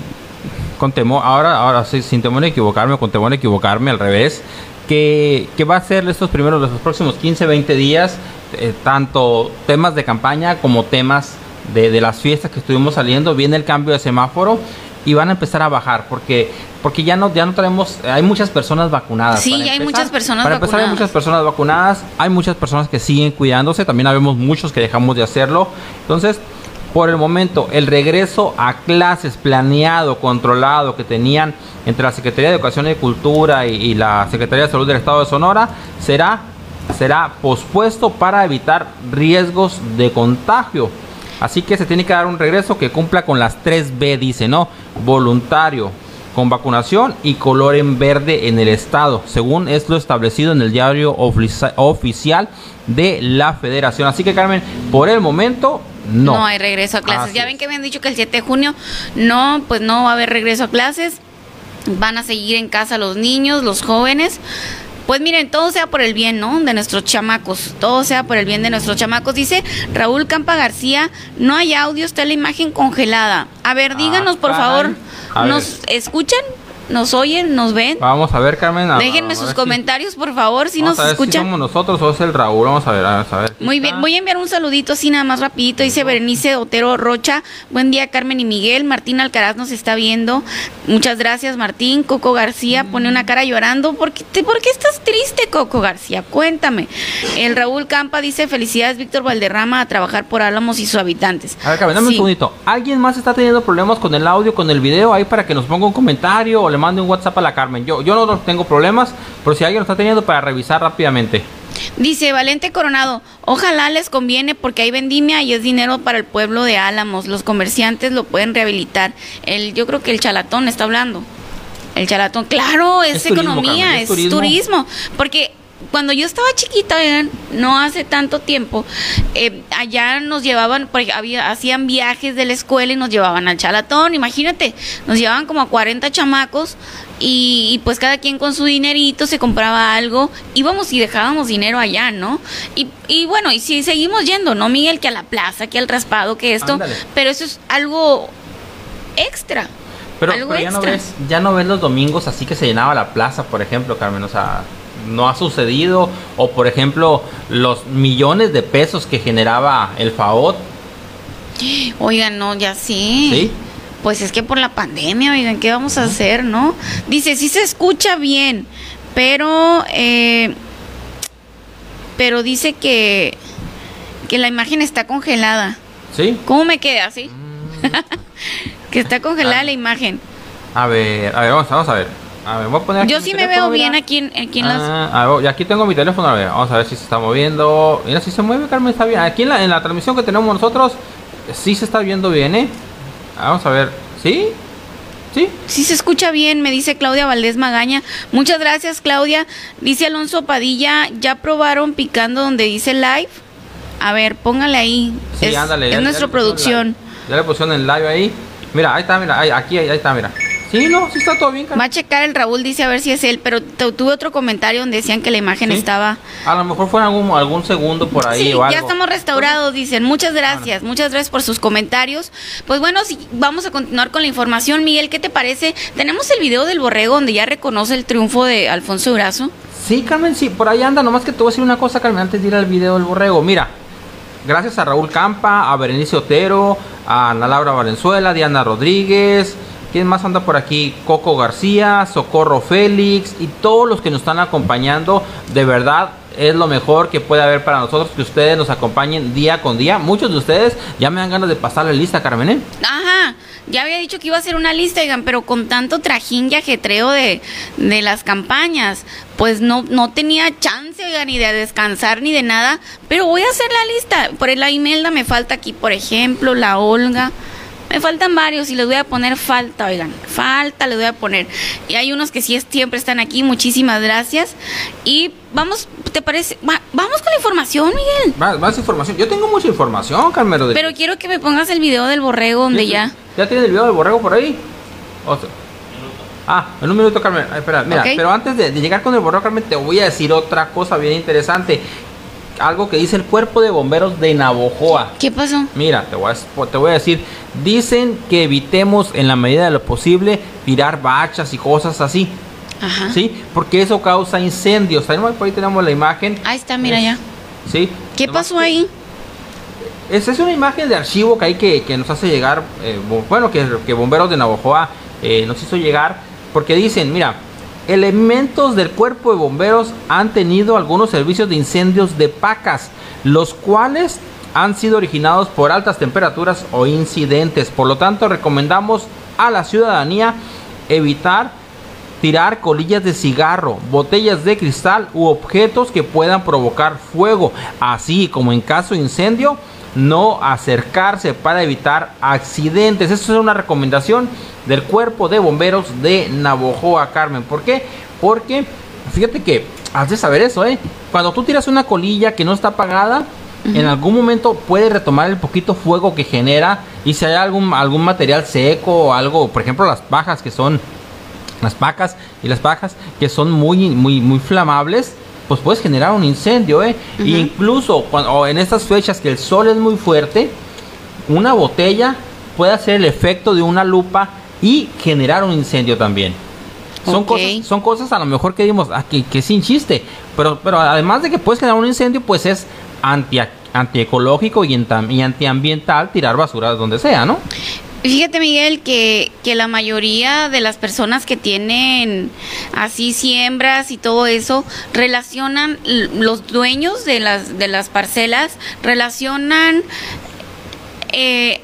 con temor, ahora, ahora sí, sin temor a equivocarme, con temor a equivocarme al revés, que, que va a ser estos primeros, los próximos 15, 20 días eh, tanto temas de campaña como temas de, de, las fiestas que estuvimos saliendo, viene el cambio de semáforo y van a empezar a bajar porque porque ya no ya no tenemos hay muchas personas vacunadas. Sí hay muchas personas para vacunadas empezar hay muchas personas vacunadas hay muchas personas que siguen cuidándose también habemos muchos que dejamos de hacerlo. Entonces por el momento el regreso a clases planeado controlado que tenían entre la Secretaría de Educación y Cultura y, y la Secretaría de Salud del Estado de Sonora será será pospuesto para evitar riesgos de contagio. Así que se tiene que dar un regreso que cumpla con las 3B, dice, ¿no? Voluntario, con vacunación y color en verde en el estado, según es lo establecido en el diario oficial de la federación. Así que Carmen, por el momento no. No hay regreso a clases. Así ya ven que me han dicho que el 7 de junio no, pues no va a haber regreso a clases. Van a seguir en casa los niños, los jóvenes. Pues miren, todo sea por el bien, ¿no? De nuestros chamacos. Todo sea por el bien de nuestros chamacos. Dice Raúl Campa García, no hay audio, está la imagen congelada. A ver, díganos, por favor, ¿nos escuchan? ¿Nos oyen? ¿Nos ven? Vamos a ver, Carmen. A, Déjenme a sus comentarios, por favor, si nos a ver escuchan. Si somos nosotros o es el Raúl. Vamos a ver, a ver. Muy bien, voy a enviar un saludito así nada más rapidito. Dice Berenice Otero Rocha. Buen día, Carmen y Miguel. Martín Alcaraz nos está viendo. Muchas gracias, Martín. Coco García pone una cara llorando. ¿Por qué, te- por qué estás triste, Coco García? Cuéntame. El Raúl Campa dice, felicidades, Víctor Valderrama, a trabajar por Álamos y sus habitantes. A ver, Carmen, dame Sí. un segundito. ¿Alguien más está teniendo problemas con el audio, con el video? Ahí para que nos ponga un comentario o le mande un WhatsApp a la Carmen. Yo, yo no tengo problemas, pero si alguien lo está teniendo, para revisar rápidamente. Dice Valente Coronado, ojalá les conviene porque hay vendimia y es dinero para el pueblo de Álamos. Los comerciantes lo pueden rehabilitar. El, yo creo que el chalatón está hablando. El chalatón, claro, es, Es turismo, economía, Carmen, es turismo. Porque cuando yo estaba chiquita, no hace tanto tiempo, eh, allá nos llevaban, porque había, hacían viajes de la escuela y nos llevaban al chalatón, imagínate, nos llevaban como a 40 chamacos y, y, pues cada quien con su dinerito se compraba algo, íbamos y dejábamos dinero allá, ¿no? Y, y bueno, y si seguimos yendo, ¿no, Miguel? Que a la plaza, que al raspado, que esto, Ándale. pero eso es algo extra. Pero, algo pero ya, no ves, ya no ves los domingos así que se llenaba la plaza, por ejemplo, Carmen. O sea, no ha sucedido. O, por ejemplo, los millones de pesos que generaba el FAOT. Oigan, no, ya sí. ¿Sí? Pues es que por la pandemia, oigan, ¿qué vamos a hacer, no? Dice, sí se escucha bien, pero, eh, pero dice que, que la imagen está congelada. ¿Sí? ¿Cómo me queda, así? Mm. que está congelada Ah. la imagen. A ver, a ver, vamos, vamos a ver. A ver, voy a poner aquí Yo sí me veo bien aquí en, aquí en las... Ah, a ver, aquí tengo mi teléfono, a ver, vamos a ver si se está moviendo. Mira, si se mueve, Carmen, está bien. Aquí en la, en la transmisión que tenemos nosotros, sí se está viendo bien, ¿eh? Vamos a ver, ¿sí? ¿Sí? Sí se escucha bien, me dice Claudia Valdés Magaña. Muchas gracias, Claudia. Dice Alonso Padilla, ¿ya probaron picando donde dice live? A ver, póngale ahí. Sí, es, ándale. es ya- nuestra producción. live. Ya le pusieron en live ahí. Mira, ahí está, mira, ahí, aquí, ahí, ahí está, mira. Sí, no, sí está todo bien, Va Carmen. a checar el Raúl, dice a ver si es él, pero tu- tuve otro comentario donde decían que la imagen Sí. estaba... A lo mejor fue algún, algún segundo por ahí sí, o algo. ya estamos restaurados, dicen. Muchas gracias, muchas gracias por sus comentarios. Pues bueno, si vamos a continuar con la información. Miguel, ¿qué te parece? Tenemos el video del borrego donde ya reconoce el triunfo de Alfonso Durazo. Sí, Carmen, sí, por ahí anda. Nomás que te voy a decir una cosa, Carmen, antes de ir al video del borrego. Mira, gracias a Raúl Campa, a Berenice Otero, a Ana Laura Valenzuela, Diana Rodríguez. ¿Quién más anda por aquí? Coco García, Socorro Félix y todos los que nos están acompañando. De verdad, es lo mejor que puede haber para nosotros que ustedes nos acompañen día con día. Muchos de ustedes ya me dan ganas de pasar la lista, Carmen. ¿eh? Ajá, ya había dicho que iba a hacer una lista, oigan, pero con tanto trajín y ajetreo de, de las campañas, pues no, no tenía chance, oigan, ni de descansar ni de nada, pero voy a hacer la lista. Por la Imelda me falta aquí, por ejemplo, la Olga. Me faltan varios y les voy a poner falta, oigan, falta les voy a poner. Y hay unos que sí es- siempre están aquí, muchísimas gracias. Y vamos, ¿te parece? Va- vamos con la información, Miguel. Más, más información. Yo tengo mucha información, Carmen. Rodríguez. Pero quiero que me pongas el video del borrego donde Sí, ya... ¿Ya tiene el video del borrego por ahí? O sea- Ah, en un minuto, Carmen. Ay, espera, mira, pero antes de, de llegar con el borrego, Carmen, te voy a decir otra cosa bien interesante. Algo que dice el cuerpo de bomberos de Navojoa. ¿Qué pasó? Mira, te voy, a, te voy a decir, dicen que evitemos en la medida de lo posible tirar bachas y cosas así, Ajá. ¿sí? Porque eso causa incendios. Ahí, nomás por ahí tenemos la imagen, Ahí está, mira Es- ya. ¿sí? ¿Qué Nomás pasó ahí? esa es una imagen de archivo que hay que, que nos hace llegar, eh, bueno, que, que Bomberos de Navojoa eh, nos hizo llegar, porque dicen, mira, elementos del cuerpo de bomberos han tenido algunos servicios de incendios de pacas, los cuales han sido originados por altas temperaturas o incidentes. Por lo tanto, recomendamos a la ciudadanía evitar tirar colillas de cigarro, botellas de cristal u objetos que puedan provocar fuego, así como en caso de incendio, no acercarse para evitar accidentes. Eso es una recomendación del cuerpo de bomberos de Navojoa, Carmen. ¿Por qué? Porque fíjate que has de saber eso, ¿eh? Cuando tú tiras una colilla que no está apagada, en algún momento puede retomar el poquito fuego que genera y si hay algún, algún material seco o algo, por ejemplo las pajas que son las pacas y las pajas que son muy muy muy flamables pues puedes generar un incendio eh Ujú. incluso cuando en estas fechas que el sol es muy fuerte una botella puede hacer el efecto de una lupa y generar un incendio también. Son cosas son cosas a lo mejor que dimos aquí que sin chiste pero pero además de que puedes generar un incendio pues es anti antiecológico y, y antiambiental tirar basura donde sea no Fíjate, Miguel, que, que la mayoría de las personas que tienen así siembras y todo eso, relacionan, los dueños de las, de las parcelas, relacionan eh,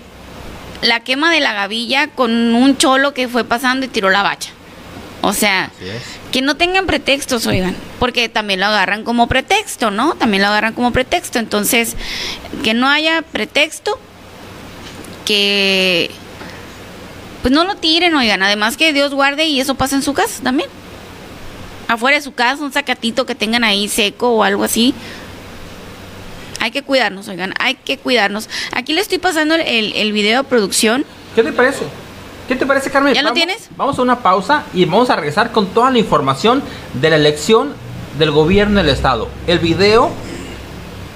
la quema de la gavilla con un cholo que fue pasando y tiró la bacha. O sea, que no tengan pretextos, oigan, porque también lo agarran como pretexto, ¿no? También lo agarran como pretexto. Entonces, que no haya pretexto, que pues no lo tiren, oigan. Además que Dios guarde y eso pasa en su casa también. afuera de su casa, un sacatito que tengan ahí seco o algo así. Hay que cuidarnos, oigan, hay que cuidarnos. Aquí le estoy pasando el, el video de producción. ¿Qué te parece? ¿Qué te parece, Carmen? ¿Ya lo Vamos- tienes? Vamos a una pausa y vamos a regresar con toda la información de la elección del gobierno del estado. El video,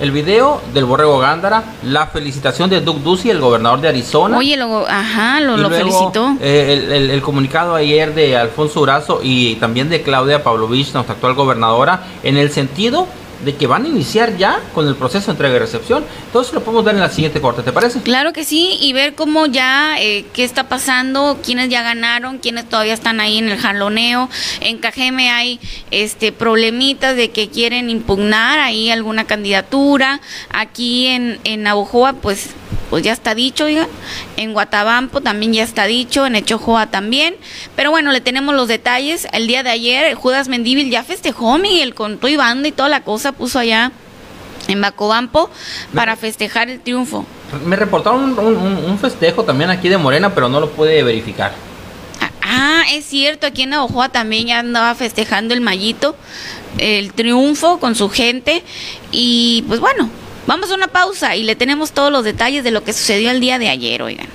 el video del Borrego Gándara, la felicitación de Doug Ducey, el gobernador de Arizona. Oye, lo, ajá, lo, Y lo luego, felicitó. eh, el, el- el comunicado ayer de Alfonso Urazo y también de Claudia Pavlovich, nuestra actual gobernadora, en el sentido de que van a iniciar ya con el proceso de entrega y recepción. Entonces lo podemos ver en la siguiente corte, ¿te parece? Claro que sí, y ver cómo ya, eh, qué está pasando, quiénes ya ganaron, quiénes todavía están ahí en el jaloneo. En Cajeme hay este problemitas de que quieren impugnar ahí alguna candidatura. Aquí en, en Navojoa, pues, pues ya está dicho, oiga. En Guatabampo también ya está dicho, en Echojoa también. Pero bueno, le tenemos los detalles. El día de ayer, Judas Mendíbil ya festejó, Miguel, con y banda y toda la cosa, puso allá en Bacobampo para festejar el triunfo. Me reportaron un, un- un- un festejo también aquí de Morena, pero no lo pude verificar. Ah, es cierto, aquí en Navajoa también ya andaba festejando el Mayito, el triunfo con su gente. Y pues bueno, vamos a una pausa y le tenemos todos los detalles de lo que sucedió el día de ayer, oigan.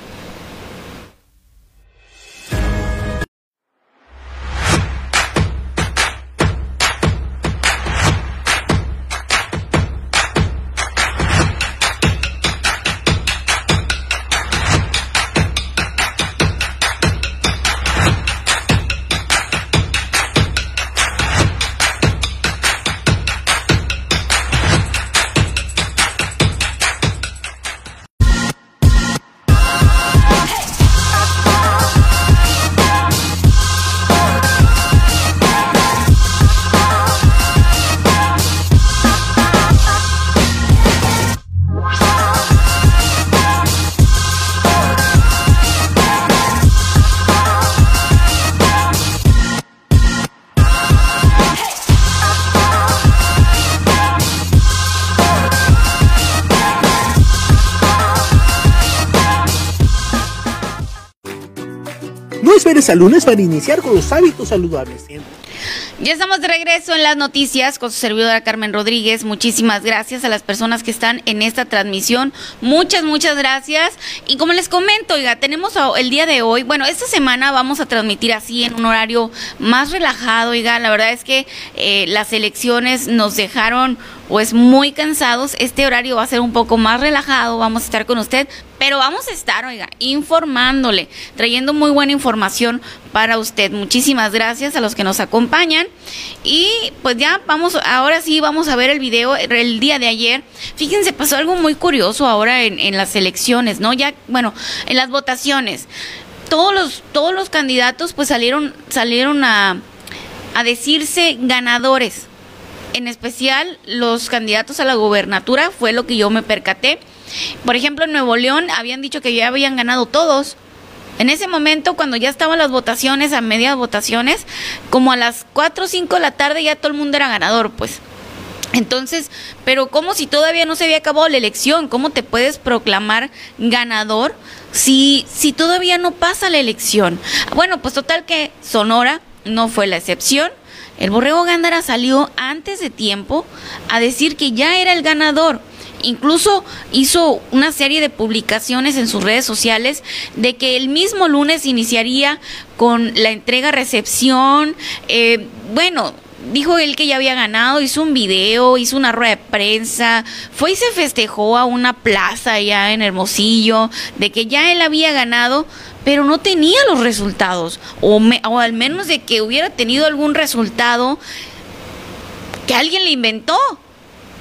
Esperes al lunes para iniciar con los hábitos saludables. Ya estamos de regreso en las noticias con su servidora Carmen Rodríguez. Muchísimas gracias a las personas que están en esta transmisión. Muchas, muchas gracias. Y como les comento, oiga, tenemos a- el día de hoy, bueno, esta semana vamos a transmitir así en un horario más relajado, oiga. La verdad es que eh, las elecciones nos dejaron pues muy cansados. Este horario va a ser un poco más relajado. Vamos a estar con usted, pero vamos a estar, oiga, informándole, trayendo muy buena información para usted. Muchísimas gracias a los que nos acompañan. Y pues ya vamos, ahora sí vamos a ver el video el día de ayer. Fíjense, pasó algo muy curioso ahora en, en las elecciones, ¿no? Ya, bueno, en las votaciones. Todos los, todos los candidatos pues salieron, salieron a, a decirse ganadores en especial los candidatos a la gobernatura, fue lo que yo me percaté. Por ejemplo, en Nuevo León habían dicho que ya habían ganado todos. En ese momento, cuando ya estaban las votaciones, a medias votaciones, como a las 4 o 5 de la tarde ya todo el mundo era ganador, pues. Entonces, pero como si todavía no se había acabado la elección, ¿cómo te puedes proclamar ganador si, si todavía no pasa la elección? Bueno, pues total que Sonora no fue la excepción. El Borrego Gándara salió antes de tiempo a decir que ya era el ganador. Incluso hizo una serie de publicaciones en sus redes sociales de que el mismo lunes iniciaría con la entrega-recepción. eh, bueno, dijo él que ya había ganado, hizo un video, hizo una rueda de prensa, fue y se festejó a una plaza allá en Hermosillo de que ya él había ganado, pero no tenía los resultados, o, al menos de que hubiera tenido algún resultado que alguien le inventó.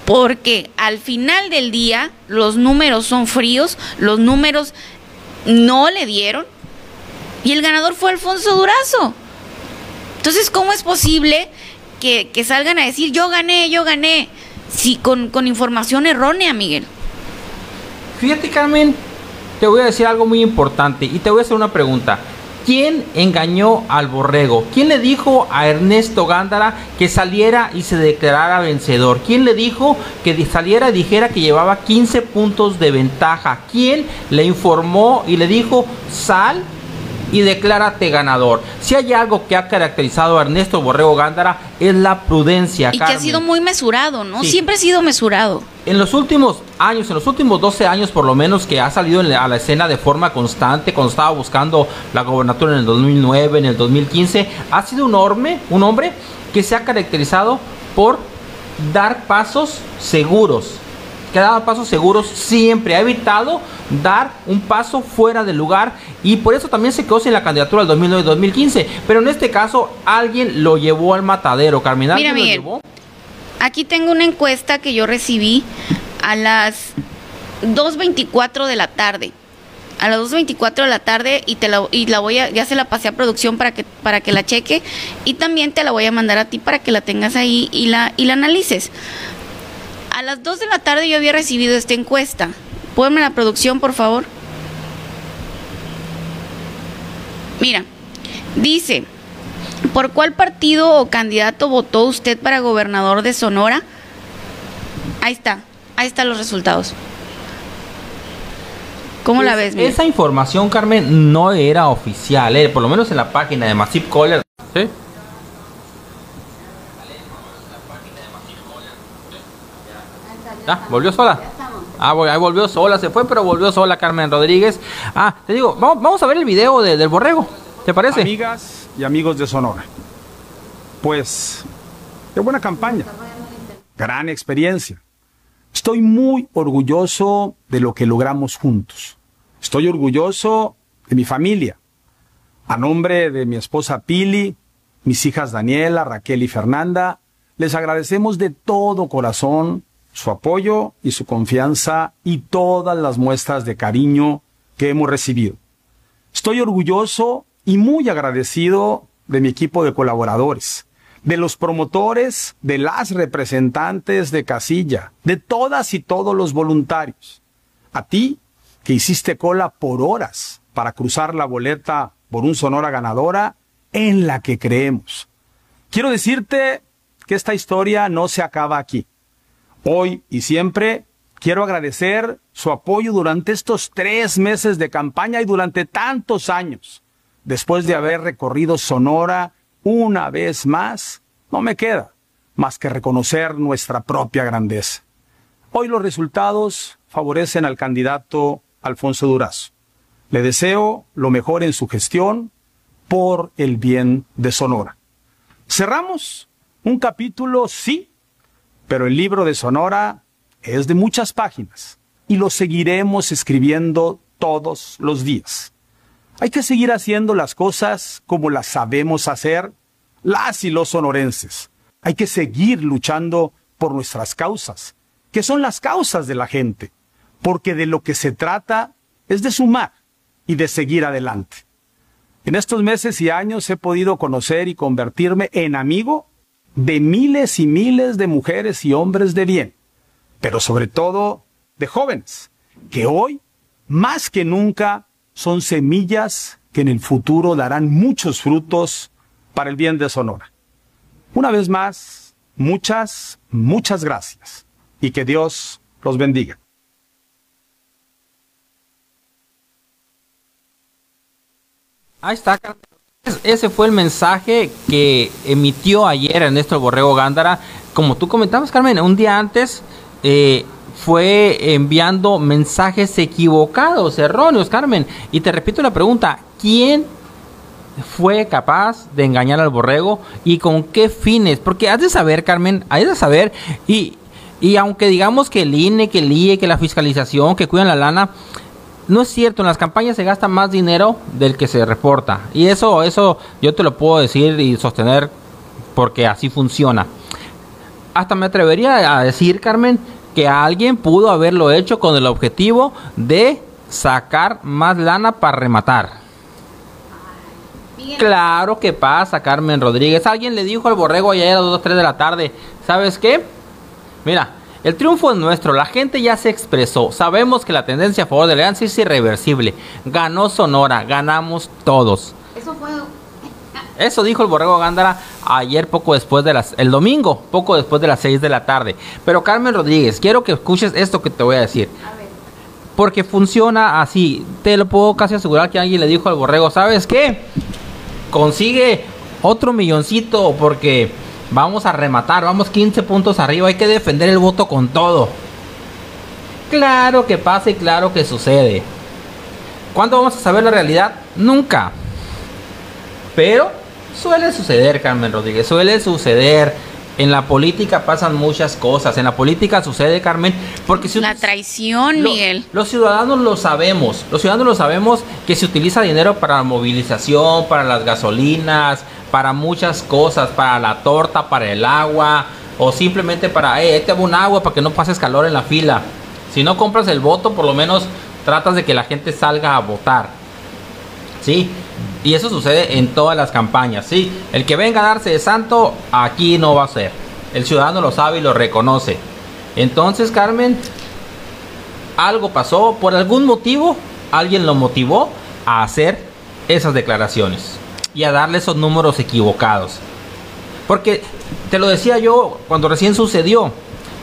Porque al final del día los números son fríos, los números no le dieron y el ganador fue Alfonso Durazo. Entonces, ¿cómo es posible que, que salgan a decir yo gané, yo gané? Si con, con información errónea, Miguel. Fíjate, Carmen, te voy a decir algo muy importante y te voy a hacer una pregunta. ¿Quién engañó al borrego? ¿Quién le dijo a Ernesto Gándara que saliera y se declarara vencedor? ¿Quién le dijo que saliera y dijera que llevaba 15 puntos de ventaja? ¿Quién le informó y le dijo sal y declárate ganador? Si hay algo que ha caracterizado a Ernesto Borrego Gándara es la prudencia. Y que ha sido muy mesurado, ¿no? Siempre ha sido mesurado. En los últimos años, en los últimos 12 años por lo menos, que ha salido a la escena de forma constante, cuando estaba buscando la gobernatura en el 2009, en el 2015, ha sido un hombre, un hombre que se ha caracterizado por dar pasos seguros, que ha dado pasos seguros siempre, ha evitado dar un paso fuera del lugar y por eso también se quedó sin la candidatura del 2009-2015. Pero en este caso alguien lo llevó al matadero, Carmen. Mira, lo llevó? Aquí tengo una encuesta que yo recibí a las 2.24 de la tarde. A las 2.24 de la tarde y te la, y la voy a, ya se la pasé a producción para que, para que la cheque y también te la voy a mandar a ti para que la tengas ahí y la, y la analices. A las 2 de la tarde yo había recibido esta encuesta. Pónme la producción, por favor. Mira, dice, ¿por cuál partido o candidato votó usted para gobernador de Sonora? Ahí está, ahí están los resultados. ¿Cómo la ves? Esa información, Carmen, no era oficial, eh, por lo menos en la página de Massive Caller. ¿Sí? Ah, volvió sola. Ah, ahí volvió sola, se fue, pero volvió sola Carmen Rodríguez. Ah, te digo, vamos, a ver el video del borrego. ¿Te parece? Amigas y amigos de Sonora. Pues, qué buena campaña. Gran experiencia. Estoy muy orgulloso de lo que logramos juntos. Estoy orgulloso de mi familia. A nombre de mi esposa Pili, mis hijas Daniela, Raquel y Fernanda, les agradecemos de todo corazón su apoyo y su confianza y todas las muestras de cariño que hemos recibido. Estoy orgulloso y muy agradecido de mi equipo de colaboradores, de los promotores, de las representantes de casilla, de todas y todos los voluntarios. A ti, que hiciste cola por horas para cruzar la boleta por un Sonora ganadora en la que creemos. Quiero decirte que esta historia no se acaba aquí. Hoy y siempre quiero agradecer su apoyo durante estos tres meses de campaña y durante tantos años. Después de haber recorrido Sonora una vez más, no me queda más que reconocer nuestra propia grandeza. Hoy los resultados favorecen al candidato Alfonso Durazo. Le deseo lo mejor en su gestión por el bien de Sonora. Cerramos un capítulo, sí, pero el libro de Sonora es de muchas páginas y lo seguiremos escribiendo todos los días. Hay que seguir haciendo las cosas como las sabemos hacer las y los sonorenses. Hay que seguir luchando por nuestras causas, que son las causas de la gente, porque de lo que se trata es de sumar y de seguir adelante. En estos meses y años he podido conocer y convertirme en amigo de miles y miles de mujeres y hombres de bien, pero sobre todo de jóvenes, que hoy, más que nunca, son semillas que en el futuro darán muchos frutos para el bien de Sonora. Una vez más, muchas, muchas gracias y que Dios los bendiga. Ahí está, ese fue el mensaje que emitió ayer Ernesto Borrego Gándara. Como tú comentabas, Carmen, un día antes eh, fue enviando mensajes equivocados, erróneos, Carmen. Y te repito la pregunta, ¿quién fue capaz de engañar al borrego y con qué fines? Porque has de saber, Carmen, has de saber, y, y aunque digamos que el INE, que el IE, que la fiscalización, que cuidan la lana, no es cierto, en las campañas se gasta más dinero del que se reporta. Y eso, eso yo te lo puedo decir y sostener porque así funciona. Hasta me atrevería a decir, Carmen, que alguien pudo haberlo hecho con el objetivo de sacar más lana para rematar. Claro que pasa, Carmen Rodríguez. Alguien le dijo al borrego ayer a las 2 3 de la tarde, ¿sabes qué? Mira, el triunfo es nuestro, la gente ya se expresó. Sabemos que la tendencia a favor de Alianza es irreversible. Ganó Sonora, ganamos todos. Eso fue. Eso dijo el Borrego Gándara ayer poco después de las el domingo, poco después de las 6 de la tarde. Pero Carmen Rodríguez, quiero que escuches esto que te voy a decir. Porque funciona así. Te lo puedo casi asegurar que alguien le dijo al Borrego, ¿sabes qué? Consigue otro milloncito porque Vamos a rematar, vamos 15 puntos arriba, hay que defender el voto con todo. Claro que pasa y claro que sucede. ¿Cuándo vamos a saber la realidad? Nunca. Pero suele suceder, Carmen Rodríguez, suele suceder. En la política pasan muchas cosas. En la política sucede, Carmen, porque si la traición, Miguel. Los ciudadanos lo sabemos. Los ciudadanos lo sabemos que se utiliza dinero para la movilización, para las gasolinas, para muchas cosas, para la torta, para el agua, o simplemente para, eh, te un agua para que no pases calor en la fila. Si no compras el voto, por lo menos tratas de que la gente salga a votar. ¿Sí? Y eso sucede en todas las campañas, ¿sí? El que venga a darse de santo, aquí no va a ser. El ciudadano lo sabe y lo reconoce. Entonces, Carmen, algo pasó, por algún motivo, alguien lo motivó a hacer esas declaraciones y a darle esos números equivocados. Porque te lo decía yo cuando recién sucedió.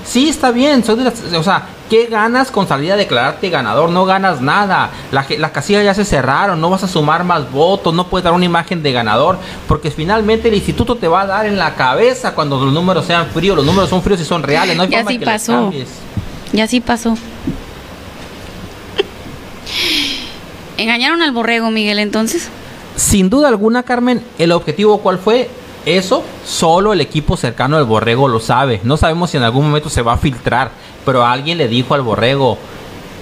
Sí, está bien, soy o sea, ¿Qué ganas con salir a declararte ganador? No ganas nada. Las casillas ya se cerraron, no vas a sumar más votos, no puedes dar una imagen de ganador, porque finalmente el instituto te va a dar en la cabeza cuando los números sean fríos. Los números son fríos y son reales, no hay ya sí que pasó. Ya sí pasó. ¿Engañaron al borrego, Miguel, entonces? Sin duda alguna, Carmen, el objetivo cuál fue? Eso solo el equipo cercano del borrego lo sabe. No sabemos si en algún momento se va a filtrar pero alguien le dijo al borrego,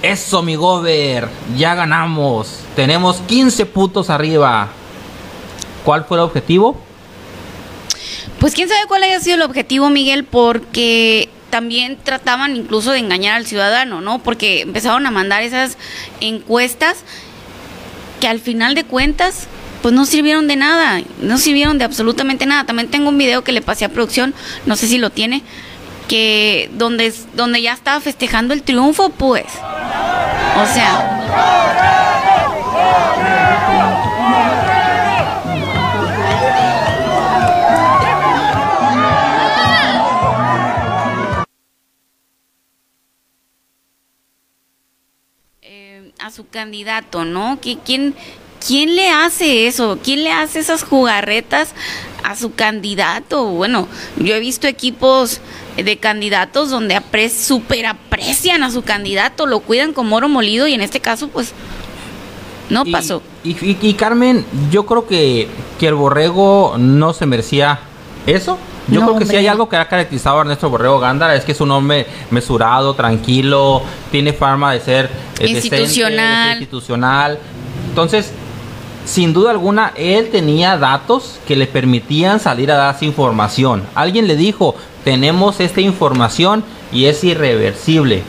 eso mi gober, ya ganamos, tenemos 15 puntos arriba. ¿Cuál fue el objetivo? Pues quién sabe cuál haya sido el objetivo, Miguel, porque también trataban incluso de engañar al ciudadano, ¿no? Porque empezaron a mandar esas encuestas que al final de cuentas pues no sirvieron de nada, no sirvieron de absolutamente nada. También tengo un video que le pasé a producción, no sé si lo tiene, que donde, donde ya estaba festejando el triunfo, pues. O sea. Eh, a su candidato, ¿no? ¿Quién, ¿Quién le hace eso? ¿Quién le hace esas jugarretas a su candidato? Bueno, yo he visto equipos de candidatos donde apre super aprecian a su candidato, lo cuidan como oro molido y en este caso pues no pasó. Y, Carmen, yo creo que, que el borrego no se merecía eso. Yo creo que si hay algo que ha caracterizado a Ernesto Borrego Gándara es que es un hombre mesurado, tranquilo, tiene fama de ser eh, institucional. institucional. Entonces, sin duda alguna, él tenía datos que le permitían salir a dar esa información. Alguien le dijo, tenemos esta información y es irreversible.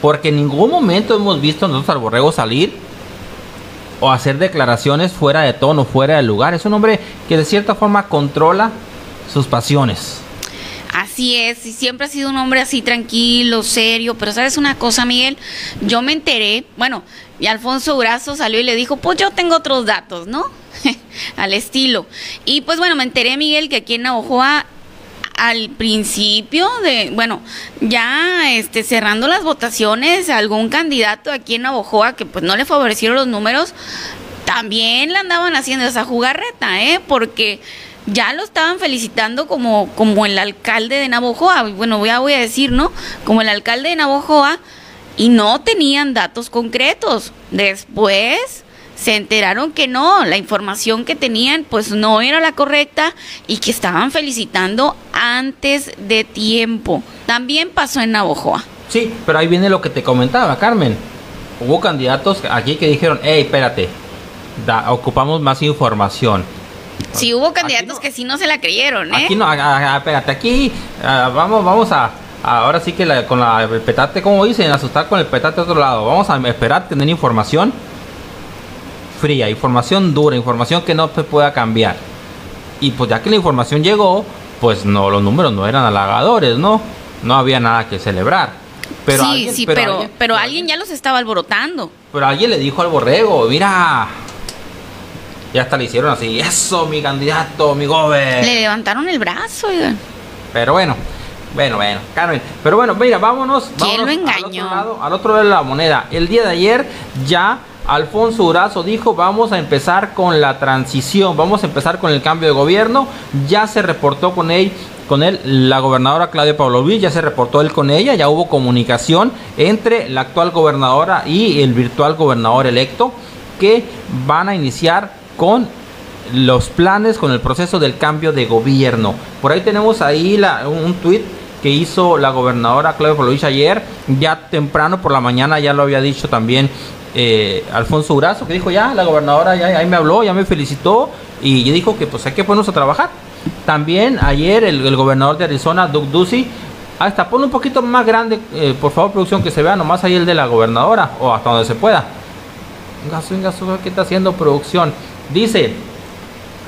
Porque en ningún momento hemos visto nosotros al borrego salir o hacer declaraciones fuera de tono, fuera de lugar. Es un hombre que de cierta forma controla sus pasiones. Así es, y siempre ha sido un hombre así tranquilo, serio, pero sabes una cosa, Miguel, yo me enteré, bueno, y Alfonso Brazo salió y le dijo, pues yo tengo otros datos, ¿no? Al estilo. Y pues bueno, me enteré, Miguel, que aquí en Navajoa al principio de, bueno, ya este cerrando las votaciones, algún candidato aquí en Navojoa que pues no le favorecieron los números, también le andaban haciendo esa jugarreta, ¿eh? Porque ya lo estaban felicitando como, como el alcalde de Navojoa, bueno, voy a decir, ¿no? Como el alcalde de Navojoa, y no tenían datos concretos. Después se enteraron que no, la información que tenían pues no era la correcta y que estaban felicitando antes de tiempo. También pasó en Navojoa. Sí, pero ahí viene lo que te comentaba, Carmen. Hubo candidatos aquí que dijeron, hey, espérate, ocupamos más información. Sí, hubo candidatos que sí no se la creyeron, ¿eh? Aquí no, espérate, aquí vamos, vamos a, ahora sí que con la, el petate, como dicen, asustar con el petate a otro lado. Vamos a esperar tener información fría, información dura, información que no se pueda cambiar. Y pues ya que la información llegó, pues no, los números no eran halagadores, ¿no? No había nada que celebrar. Pero sí, alguien, sí, pero, pero, alguien, ya los estaba alborotando. Pero alguien le dijo al borrego, mira, ya hasta le hicieron así, eso, mi candidato, mi gobe. Le levantaron el brazo, oigan. Pero bueno, bueno, bueno, Carmen. Pero bueno, mira, vámonos, ¿Quién lo engañó? Al otro, lado, al otro lado de la moneda. El día de ayer ya Alfonso Durazo dijo, vamos a empezar con la transición, vamos a empezar con el cambio de gobierno. Ya se reportó con él, con él la gobernadora Claudia Pavlovich, ya se reportó él con ella, ya hubo comunicación entre la actual gobernadora y el virtual gobernador electo que van a iniciar con los planes, con el proceso del cambio de gobierno. Por ahí tenemos ahí un tuit que hizo la gobernadora Claudia Pavlovich ayer, ya temprano por la mañana, ya lo había dicho también eh, Alfonso Urazo, que dijo ya, la gobernadora ya ahí me habló, ya me felicitó y dijo que pues hay que ponernos a trabajar. También ayer el, gobernador de Arizona, Doug Ducey, hasta pone un poquito más grande, eh, por favor producción, que se vea nomás ahí el de la gobernadora, o hasta donde se pueda. Venga, ¿qué está haciendo producción? Dice,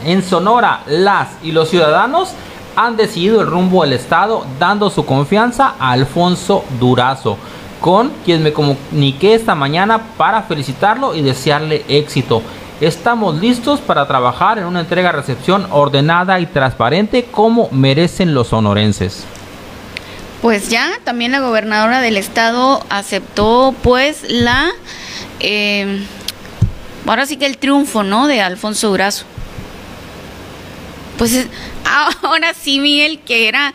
en Sonora, las y los ciudadanos han decidido el rumbo del Estado, dando su confianza a Alfonso Durazo con quien me comuniqué esta mañana para felicitarlo y desearle éxito. Estamos listos para trabajar en una entrega-recepción ordenada y transparente como merecen los sonorenses. Pues ya, también la gobernadora del estado aceptó pues la... Eh, ahora sí que el triunfo, ¿no? De Alfonso Durazo. Pues ahora sí, Miguel, que era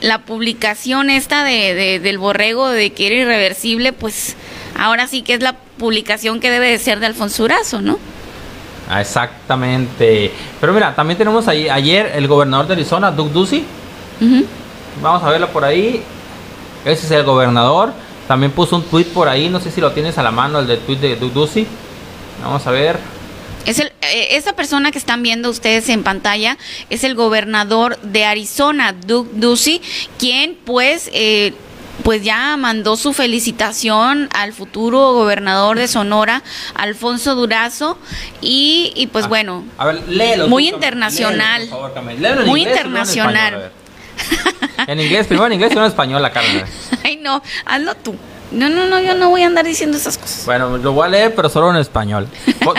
la publicación esta de, del borrego de que era irreversible, pues ahora sí que es la publicación que debe de ser de Alfonso Urazo, ¿no? Ah, exactamente. Pero mira, también tenemos ahí, ayer el gobernador de Arizona, Doug Ducey. Vamos a verlo por ahí. Ese es el gobernador. También puso un tweet por ahí, no sé si lo tienes a la mano, el de tweet de Doug Ducey. Vamos a ver. Es el, eh, esa persona que están viendo ustedes en pantalla es el gobernador de Arizona, Doug Ducey, quien pues... Eh, pues ya mandó su felicitación al futuro gobernador de Sonora, Alfonso Durazo, y, pues ah, bueno, muy internacional, muy internacional. En inglés, primero en inglés y en español la cara. Ay no, hazlo tú. No, no, no, yo no voy a andar diciendo esas cosas. Bueno, lo voy a leer, pero solo en español.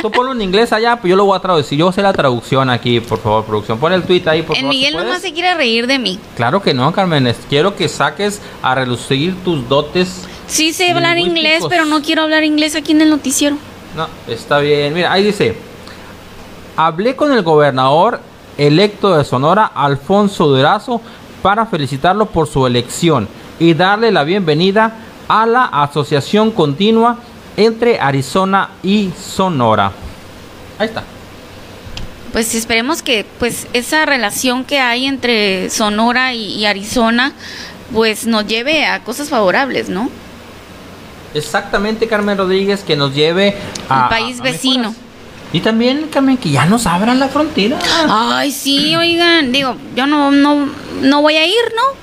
Tú ponlo en inglés allá, pues yo lo voy a traducir. Yo sé la traducción aquí, por favor, producción. Pon el tweet ahí, por favor. Miguel nomás se quiere reír de mí. Claro que no, Carmen. Quiero que saques a relucir tus dotes. Sí sé hablar inglés, pero no quiero hablar inglés aquí en el noticiero. No, está bien. Mira, ahí dice. Hablé con el gobernador electo de Sonora, Alfonso Durazo, para felicitarlo por su elección y darle la bienvenida a la asociación continua entre Arizona y Sonora. Ahí está. Pues esperemos que pues esa relación que hay entre Sonora y, Arizona pues nos lleve a cosas favorables, ¿no? Exactamente, Carmen Rodríguez, que nos lleve a... país vecino. Y también, Carmen, que ya nos abran la frontera. Ay, sí, oigan, digo, yo no, no, no voy a ir, ¿no?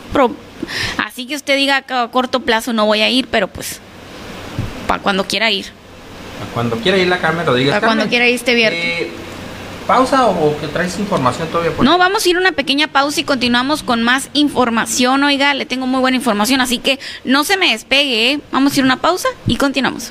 Así que usted diga que a corto plazo no voy a ir, pero pues para cuando quiera ir. Cuando quiera ir la Carmen Rodríguez. Para cuando quiera ir este viernes. Eh, ¿Pausa o que traes información todavía? no, vamos a ir a una pequeña pausa y continuamos con más información. Oiga, le tengo muy buena información, así que no se me despegue. ¿eh? Vamos a ir a una pausa y continuamos.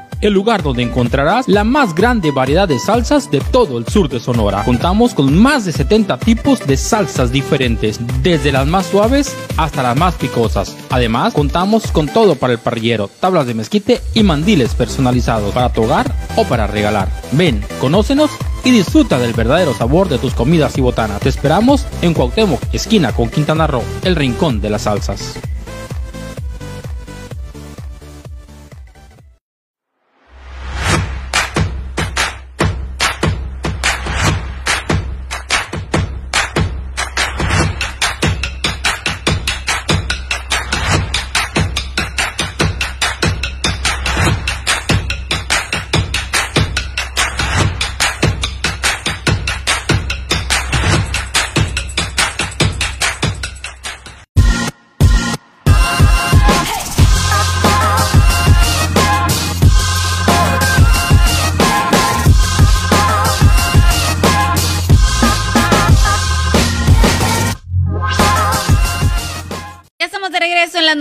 el lugar donde encontrarás la más grande variedad de salsas de todo el sur de Sonora. Contamos con más de 70 tipos de salsas diferentes, desde las más suaves hasta las más picosas. Además, contamos con todo para el parrillero, tablas de mezquite y mandiles personalizados para tu hogar o para regalar. Ven, conócenos y disfruta del verdadero sabor de tus comidas y botanas. Te esperamos en Cuauhtémoc, esquina con Quintana Roo, el rincón de las salsas.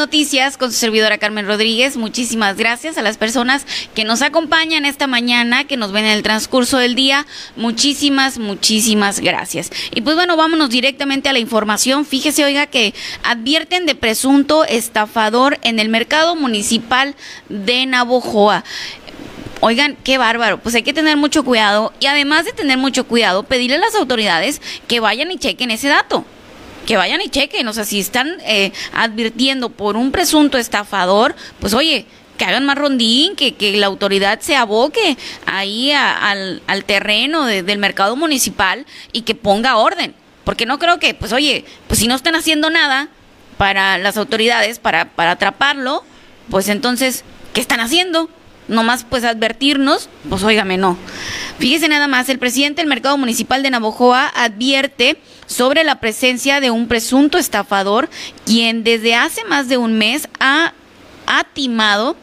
Noticias con su servidora Carmen Rodríguez. Muchísimas gracias a las personas que nos acompañan esta mañana, que nos ven en el transcurso del día. Muchísimas, muchísimas gracias. Y pues bueno, vámonos directamente a la información. Fíjese, oiga, que advierten de presunto estafador en el mercado municipal de Navojoa. Oigan, qué bárbaro. Pues hay que tener mucho cuidado y además de tener mucho cuidado, pedirle a las autoridades que vayan y chequen ese dato que vayan y chequen, o sea, si están eh, advirtiendo por un presunto estafador, pues oye, que hagan más rondín, que, que la autoridad se aboque ahí al, al, terreno del mercado municipal y que ponga orden. Porque no creo que, pues oye, pues si no están haciendo nada para las autoridades, para, para atraparlo, pues entonces, ¿qué están haciendo? Nomás pues advertirnos, pues óigame, no. Fíjese nada más, el presidente del mercado municipal de Navojoa advierte sobre la presencia de un presunto estafador quien desde hace más de un mes ha, ha timado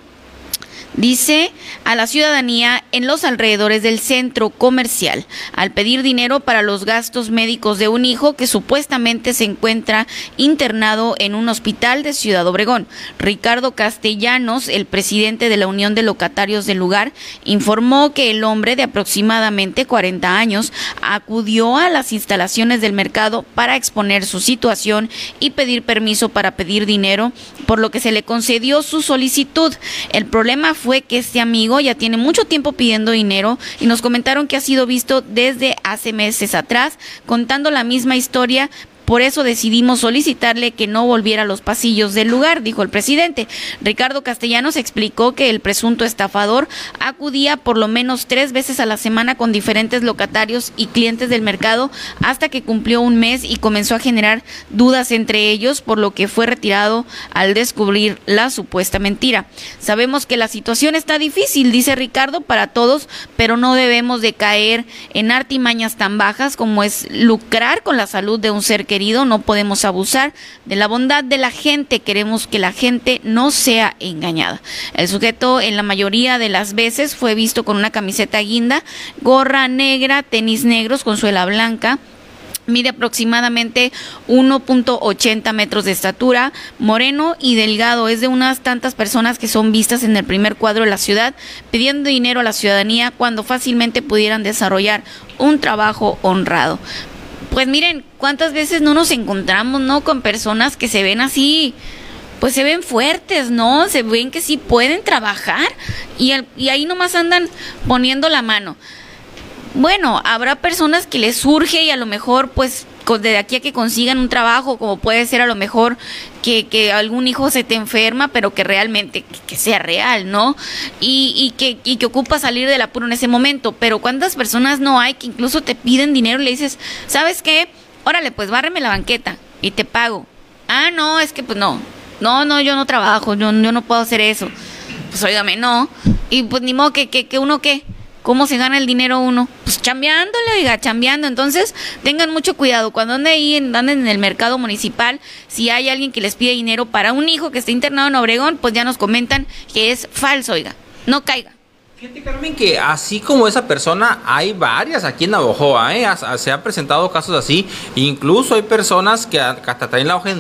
dice a la ciudadanía en los alrededores del centro comercial al pedir dinero para los gastos médicos de un hijo que supuestamente se encuentra internado en un hospital de Ciudad Obregón. Ricardo Castellanos, el presidente de la Unión de Locatarios del lugar, informó que el hombre de aproximadamente 40 años acudió a las instalaciones del mercado para exponer su situación y pedir permiso para pedir dinero, por lo que se le concedió su solicitud. El problema fue que este amigo ya tiene mucho tiempo pidiendo dinero y nos comentaron que ha sido visto desde hace meses atrás contando la misma historia, por eso decidimos solicitarle que no volviera a los pasillos del lugar, dijo el presidente. Ricardo Castellanos explicó que el presunto estafador acudía por lo menos tres veces a la semana con diferentes locatarios y clientes del mercado hasta que cumplió un mes y comenzó a generar dudas entre ellos, por lo que fue retirado al descubrir la supuesta mentira. Sabemos que la situación está difícil, dice Ricardo, para todos, pero no debemos de caer en artimañas tan bajas como es lucrar con la salud de un ser que no podemos abusar de la bondad de la gente, queremos que la gente no sea engañada. El sujeto en la mayoría de las veces fue visto con una camiseta guinda, gorra negra, tenis negros con suela blanca, mide aproximadamente 1.80 metros de estatura, moreno y delgado. Es de unas tantas personas que son vistas en el primer cuadro de la ciudad pidiendo dinero a la ciudadanía cuando fácilmente pudieran desarrollar un trabajo honrado pues miren, cuántas veces no nos encontramos, ¿no? Con personas que se ven así, pues se ven fuertes, ¿no? Se ven que sí pueden trabajar y, y ahí nomás andan poniendo la mano. Bueno, habrá personas que les surge y a lo mejor pues de aquí a que consigan un trabajo, como puede ser a lo mejor que, que algún hijo se te enferma, pero que realmente que, sea real, ¿no? Y, y, que, y que ocupa salir del apuro en ese momento. Pero ¿cuántas personas no hay que incluso te piden dinero y le dices, ¿sabes qué? Órale, pues bárreme la banqueta y te pago. Ah, no, es que pues no. No, no, yo no trabajo, yo, yo no puedo hacer eso. Pues óigame, no. Y pues ni modo que, que, que uno qué ¿Cómo se gana el dinero uno? Pues chambeándole, oiga, chambeando. Entonces, tengan mucho cuidado. Cuando anden ahí, anden en el mercado municipal, si hay alguien que les pide dinero para un hijo que está internado en Obregón, pues ya nos comentan que es falso, oiga. No caiga. Fíjate, Carmen, que así como esa persona, hay varias aquí en Navojoa, ¿eh? se han presentado casos así. Incluso hay personas que hasta traen la hoja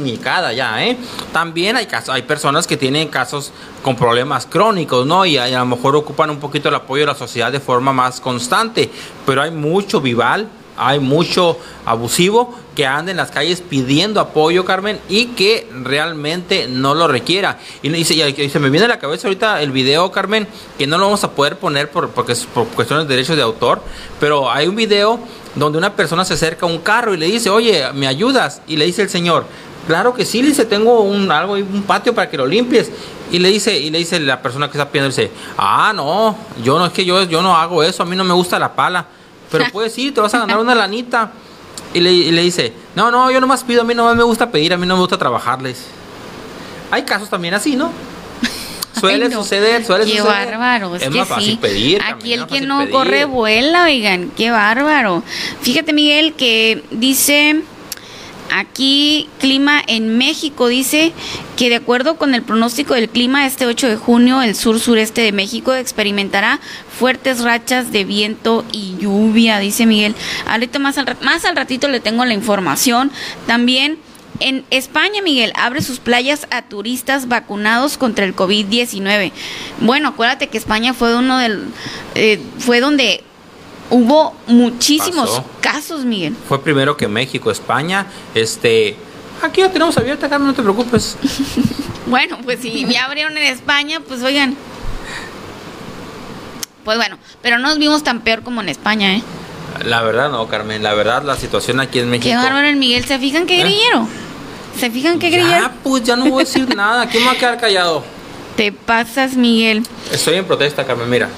ya, ¿eh? También hay, casos, hay personas que tienen casos con problemas crónicos, ¿no? Y a, lo mejor ocupan un poquito el apoyo de la sociedad de forma más constante. Pero hay mucho vival, hay mucho abusivo que anda en las calles pidiendo apoyo, Carmen, y que realmente no lo requiera. Y, se me viene a la cabeza ahorita el video, Carmen, que no lo vamos a poder poner por, porque es por cuestiones de derechos de autor, pero hay un video donde una persona se acerca a un carro y le dice, oye, ¿me ayudas? Y le dice el señor, claro que sí, le dice, tengo un, algo, un patio para que lo limpies. Y le dice, y le dice la persona que está pidiendo, dice, ah, no, yo no, es que yo, yo no hago eso, a mí no me gusta la pala. Pero puedes ir, te vas a ganar una lanita. Y le, dice, no, no, yo nomás pido, a mí no me gusta pedir, a mí no me gusta trabajarles. Hay casos también así, ¿no? Suele suceder, suele qué suceder. bárbaro, es, que sí. pedir. Aquí el que no corre vuela, oigan, qué bárbaro. Fíjate, Miguel, que dice Aquí, clima en México dice que de acuerdo con el pronóstico del clima, este 8 de junio el sur-sureste de México experimentará fuertes rachas de viento y lluvia, dice Miguel. Ahorita más al, más al ratito le tengo la información. También en España, Miguel, abre sus playas a turistas vacunados contra el COVID-19. Bueno, acuérdate que España fue uno del, eh, fue donde hubo muchísimos casos, Miguel. Fue primero que México, España, este, aquí ya tenemos abierta, Carmen, no te preocupes. bueno, pues si ya abrieron en España, pues oigan. Pues bueno, pero no nos vimos tan peor como en España, ¿eh? La verdad no, Carmen, la verdad la situación aquí en México. Qué bárbaro el Miguel, ¿se fijan qué ¿Eh? grillero? ¿Se fijan qué grillero? Ah, pues ya no voy a decir nada, ¿quién me va a quedar callado? Te pasas, Miguel. Estoy en protesta, Carmen, mira.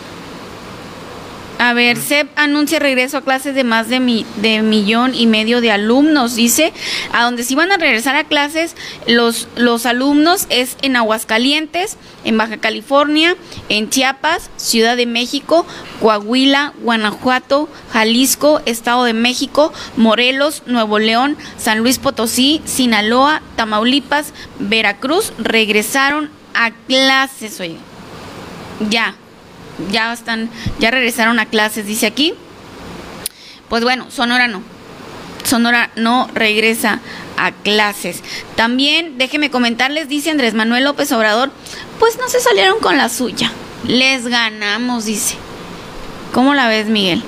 A ver, SEP anuncia regreso a clases de más de, mi, de millón y medio de alumnos, dice, a donde sí van a regresar a clases los, los alumnos es en Aguascalientes, en Baja California, en Chiapas, Ciudad de México, Coahuila, Guanajuato, Jalisco, Estado de México, Morelos, Nuevo León, San Luis Potosí, Sinaloa, Tamaulipas, Veracruz, regresaron a clases, oye. Ya, ya están, ya regresaron a clases, dice aquí. Pues bueno, Sonora no. Sonora no regresa a clases. También, déjeme comentarles, dice Andrés Manuel López Obrador, pues no se salieron con la suya. Les ganamos, dice. ¿Cómo la ves, Miguel?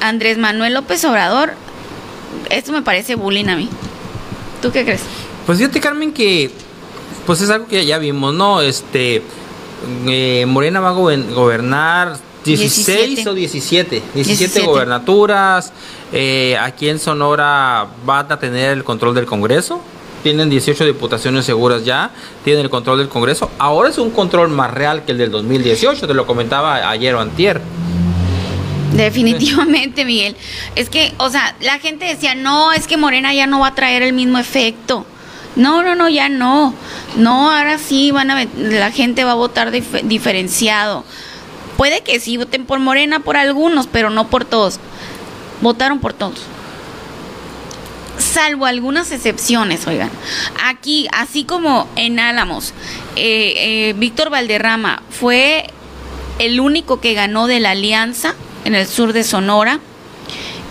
Andrés Manuel López Obrador, esto me parece bullying a mí. ¿Tú qué crees? Pues fíjate, Carmen, que pues es algo que ya vimos, ¿no? Este, eh, Morena va a gobernar 16 o 17, 17, gobernaturas. Eh, aquí en Sonora van a tener el control del Congreso. Tienen 18 diputaciones seguras ya, tienen el control del Congreso. Ahora es un control más real que el del 2018, te lo comentaba ayer o antier. Definitivamente, Miguel. Es que, o sea, la gente decía, no, es que Morena ya no va a traer el mismo efecto. No, no, no, ya no. No, ahora sí van a la gente va a votar diferenciado. Puede que sí voten por Morena por algunos, pero no por todos. Votaron por todos. Salvo algunas excepciones, oigan. Aquí, así como en Álamos, eh, eh, Víctor Valderrama fue el único que ganó de la alianza en el sur de Sonora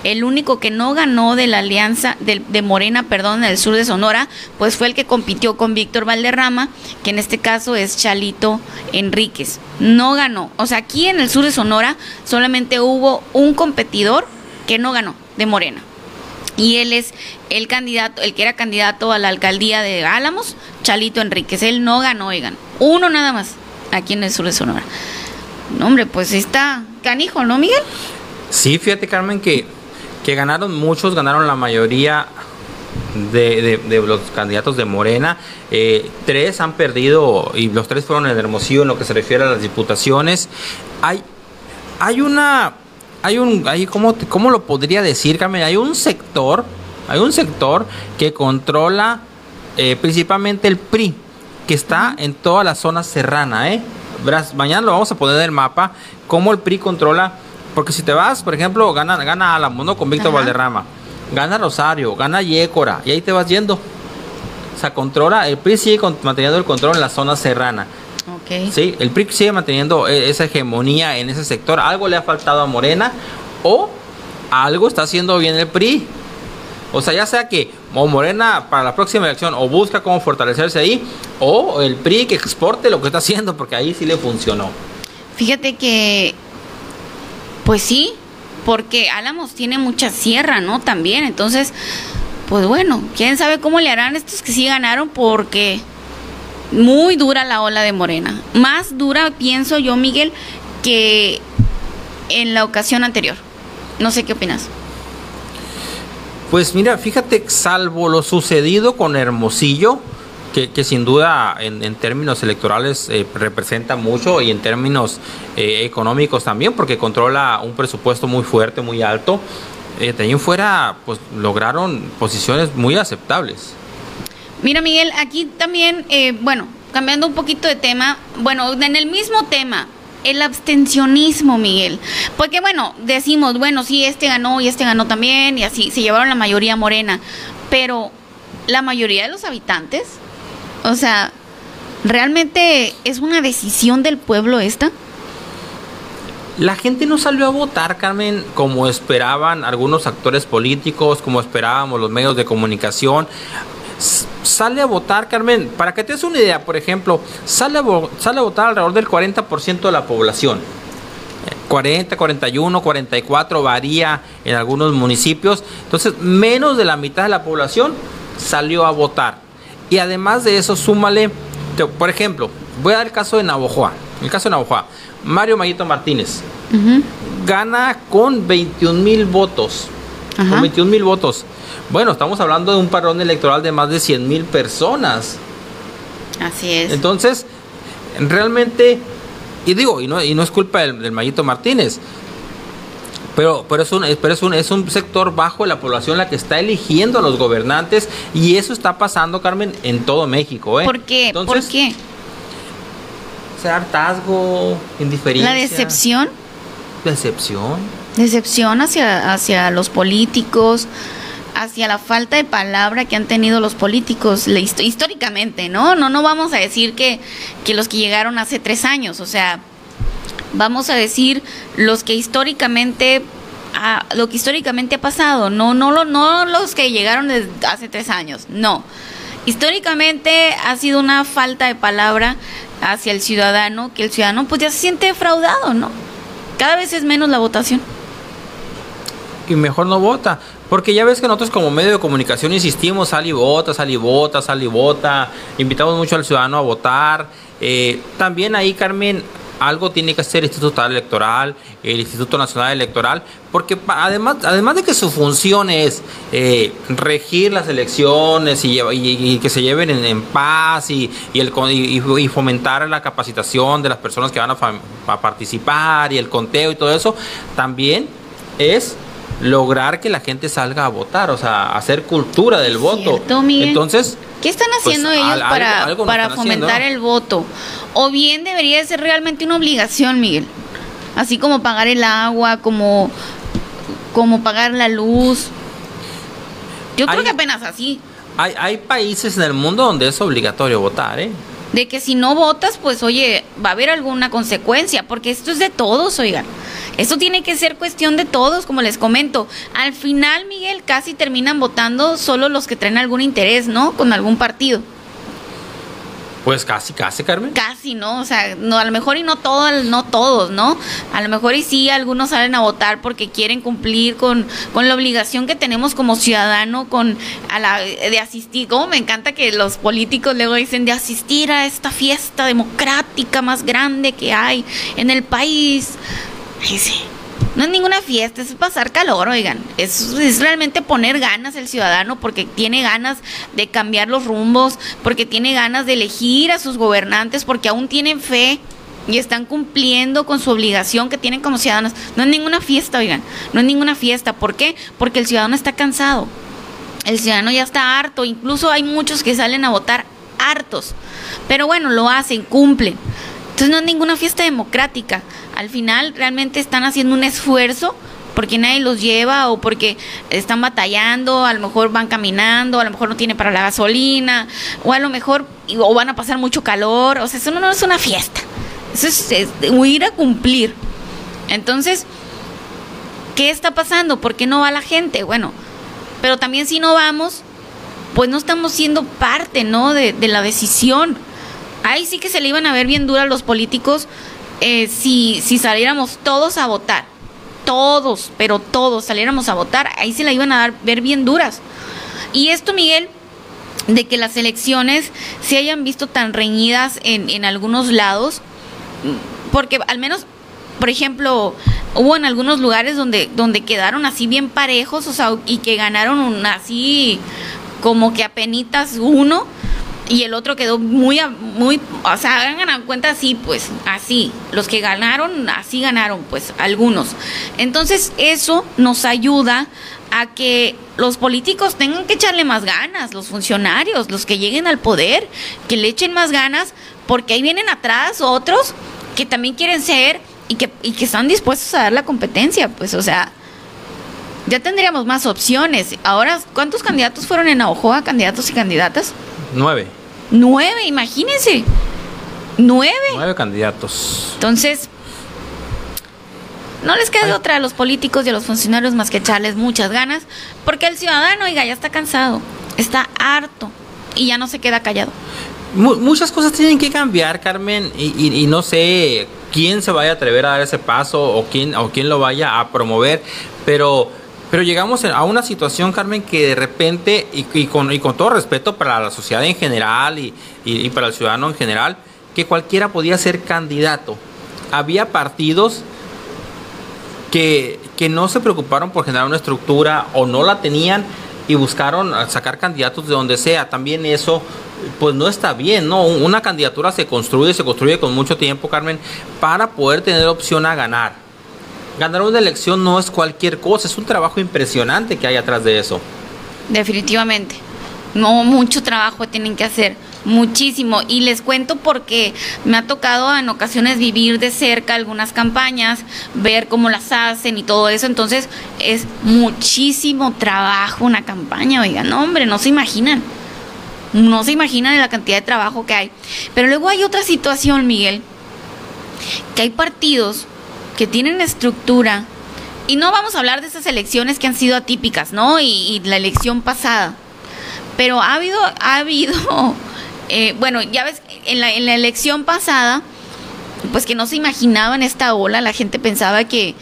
el único que no ganó de la alianza de, Morena, perdón, en el sur de Sonora, pues fue el que compitió con Víctor Valderrama, que en este caso es Chalito Enríquez. No ganó. O sea, aquí en el sur de Sonora solamente hubo un competidor que no ganó de Morena. Y él es el candidato, el que era candidato a la alcaldía de Álamos, Chalito Enríquez. Él no ganó, oigan. Uno nada más, aquí en el sur de Sonora. No, hombre, pues está canijo, ¿no, Miguel? Sí, fíjate, Carmen, que que ganaron muchos, ganaron la mayoría de, los candidatos de Morena. Eh, tres han perdido y los tres fueron en Hermosillo en lo que se refiere a las diputaciones. Hay, hay una, hay un, hay, ¿cómo, ¿cómo lo podría decir, Carmen? Hay un sector, hay un sector que controla eh, principalmente el PRI, que está en toda la zona serrana, ¿eh? Mañana lo vamos a poner en el mapa, cómo el PRI controla porque si te vas, por ejemplo, gana, gana Álamo, ¿no? Con Víctor Valderrama. Gana Rosario, gana Yécora, y ahí te vas yendo. O sea, controla, el PRI sigue manteniendo el control en la zona serrana. Sí, el PRI sigue manteniendo e, esa hegemonía en ese sector. Algo le ha faltado a Morena o algo está haciendo bien el PRI. O sea, ya sea que o Morena para la próxima elección o busca cómo fortalecerse ahí, o el PRI que exporte lo que está haciendo, porque ahí sí le funcionó. Fíjate que, pues sí, porque Álamos tiene mucha sierra, ¿no? También, entonces, pues bueno, quién sabe cómo le harán estos que sí ganaron, porque muy dura la ola de Morena. Más dura, pienso yo, Miguel, que en la ocasión anterior. No sé qué opinas. Pues mira, fíjate, salvo lo sucedido con Hermosillo, que, sin duda en, términos electorales eh, representa mucho y en términos eh, económicos también, porque controla un presupuesto muy fuerte, muy alto. Eh, en fuera, pues lograron posiciones muy aceptables. Mira, Miguel, aquí también, eh, bueno, cambiando un poquito de tema, bueno, en el mismo tema, el abstencionismo, Miguel. Porque bueno, decimos, bueno, sí, este ganó y este ganó también, y así, se llevaron la mayoría morena. Pero la mayoría de los habitantes, o sea, ¿realmente es una decisión del pueblo esta? La gente no salió a votar, Carmen, como esperaban algunos actores políticos, como esperábamos los medios de comunicación sale a votar, Carmen, para que te des una idea, por ejemplo, sale a, sale a votar alrededor del 40% de la población. 40, 41, 44 varía en algunos municipios. Entonces, menos de la mitad de la población salió a votar. Y además de eso, súmale, por ejemplo, voy a dar el caso de Navojoa. El caso de Navojoa. Mario Mayito Martínez gana con 21 mil votos. Con 21 mil votos. Bueno, estamos hablando de un parón electoral de más de 100 mil personas. Así es. Entonces, realmente, y digo, y no, y no es culpa del, del Mayito Martínez, pero, pero, es un, pero es, un, es un sector bajo de la población la que está eligiendo a los gobernantes y eso está pasando, Carmen, en todo México. ¿eh? ¿Por qué? ¿Por qué? Sea hartazgo, indiferencia. ¿La decepción? Decepción. Decepción hacia, hacia los políticos, hacia la falta de palabra que han tenido los políticos históricamente, ¿no? No, no vamos a decir que, que los que llegaron hace tres años, o sea, vamos a decir los que históricamente lo que históricamente ha pasado, no, no, no los que llegaron desde hace tres años, no. Históricamente ha sido una falta de palabra hacia el ciudadano, que el ciudadano pues ya se siente defraudado, ¿no? Cada vez es menos la votación. Y mejor no vota. Porque ya ves que nosotros como medio de comunicación insistimos, sal y vota, sal y vota, sal y vota, invitamos mucho al ciudadano a votar. Eh, también ahí, Carmen, algo tiene que hacer el Instituto Electoral, el Instituto Nacional Electoral, porque además, además de que su función es eh, regir las elecciones y, que se lleven en, paz y, el, y, fomentar la capacitación de las personas que van a, a participar y el conteo y todo eso, también es lograr que la gente salga a votar, o sea, hacer cultura del voto. Entonces, ¿qué están pues, haciendo ellos para, para fomentar el voto? O bien debería ser realmente una obligación, Miguel. Así como pagar el agua, como, como pagar la luz. Yo creo que apenas así. Hay, hay países en el mundo donde es obligatorio votar, ¿eh? De que si no votas, pues oye, va a haber alguna consecuencia, porque esto es de todos, oigan. Esto tiene que ser cuestión de todos, como les comento. Al final, Miguel, casi terminan votando solo los que traen algún interés, ¿no? Con algún partido. Pues casi, casi, Carmen. Casi, ¿no? O sea, no, a lo mejor y no todos, no todos, ¿no? A lo mejor y sí, algunos salen a votar porque quieren cumplir con, con la obligación que tenemos como ciudadano con a la de asistir. Como me encanta que los políticos luego dicen de asistir a esta fiesta democrática más grande que hay en el país. Ay, sí. No es ninguna fiesta, es pasar calor, oigan. Es, es realmente poner ganas el ciudadano porque tiene ganas de cambiar los rumbos, porque tiene ganas de elegir a sus gobernantes, porque aún tienen fe y están cumpliendo con su obligación que tienen como ciudadanos. No es ninguna fiesta, oigan. No es ninguna fiesta. ¿Por qué? Porque el ciudadano está cansado. El ciudadano ya está harto. Incluso hay muchos que salen a votar hartos. Pero bueno, lo hacen, cumplen. Entonces no es ninguna fiesta democrática. Al final realmente están haciendo un esfuerzo porque nadie los lleva o porque están batallando, a lo mejor van caminando, a lo mejor no tiene para la gasolina, o a lo mejor o van a pasar mucho calor, o sea, eso no, es una fiesta. Eso es, es huir a cumplir. Entonces, ¿qué está pasando? ¿Por qué no va la gente? Bueno, pero también si no vamos, pues no estamos siendo parte, ¿no? De la decisión. Ahí sí que se le iban a ver bien dura a los políticos eh, si, si saliéramos todos a votar. Todos, pero todos saliéramos a votar. Ahí se la iban a dar, ver bien duras. Y esto, Miguel, de que las elecciones se hayan visto tan reñidas en, en algunos lados, porque al menos, por ejemplo, hubo en algunos lugares donde, donde quedaron así bien parejos, o sea, y que ganaron así como que apenitas uno y el otro quedó muy, muy, o sea, hagan cuenta así, pues, así. Los que ganaron, así ganaron, pues, algunos. Entonces, eso nos ayuda a que los políticos tengan que echarle más ganas, los funcionarios, los que lleguen al poder, que le echen más ganas, porque ahí vienen atrás otros que también quieren ser y que, y que están dispuestos a dar la competencia, pues, o sea, ya tendríamos más opciones. Ahora, ¿cuántos candidatos fueron en Ojoa, candidatos y candidatas? Nueve. Nueve, imagínense. Nueve. Nueve candidatos. Entonces, no les queda otra a los políticos y a los funcionarios más que echarles muchas ganas, porque el ciudadano, oiga, ya está cansado, está harto y ya no se queda callado. Mu- muchas cosas tienen que cambiar, Carmen, y, y- y no sé quién se vaya a atrever a dar ese paso o quién, o quién lo vaya a promover, pero, pero llegamos a una situación, Carmen, que de repente, y, con, y con todo respeto para la sociedad en general y, para el ciudadano en general, que cualquiera podía ser candidato. Había partidos que, que no se preocuparon por generar una estructura o no la tenían y buscaron sacar candidatos de donde sea. También eso, pues no está bien, ¿no? Un- Una candidatura se construye, se construye con mucho tiempo, Carmen, para poder tener opción a ganar. Ganar una elección no es cualquier cosa, es un trabajo impresionante que hay atrás de eso. Definitivamente. No, mucho trabajo tienen que hacer, muchísimo. Y les cuento porque me ha tocado en ocasiones vivir de cerca algunas campañas, ver cómo las hacen y todo eso. Entonces es muchísimo trabajo una campaña, oigan, no, hombre, no se imaginan. No se imaginan la cantidad de trabajo que hay. Pero luego hay otra situación, Miguel, que hay partidos que tienen estructura, y no vamos a hablar de esas elecciones que han sido atípicas, ¿no? Y, la elección pasada. Pero ha habido, ha habido, eh, bueno, ya ves, en la, en la elección pasada, pues que no se imaginaban esta ola, la gente pensaba que,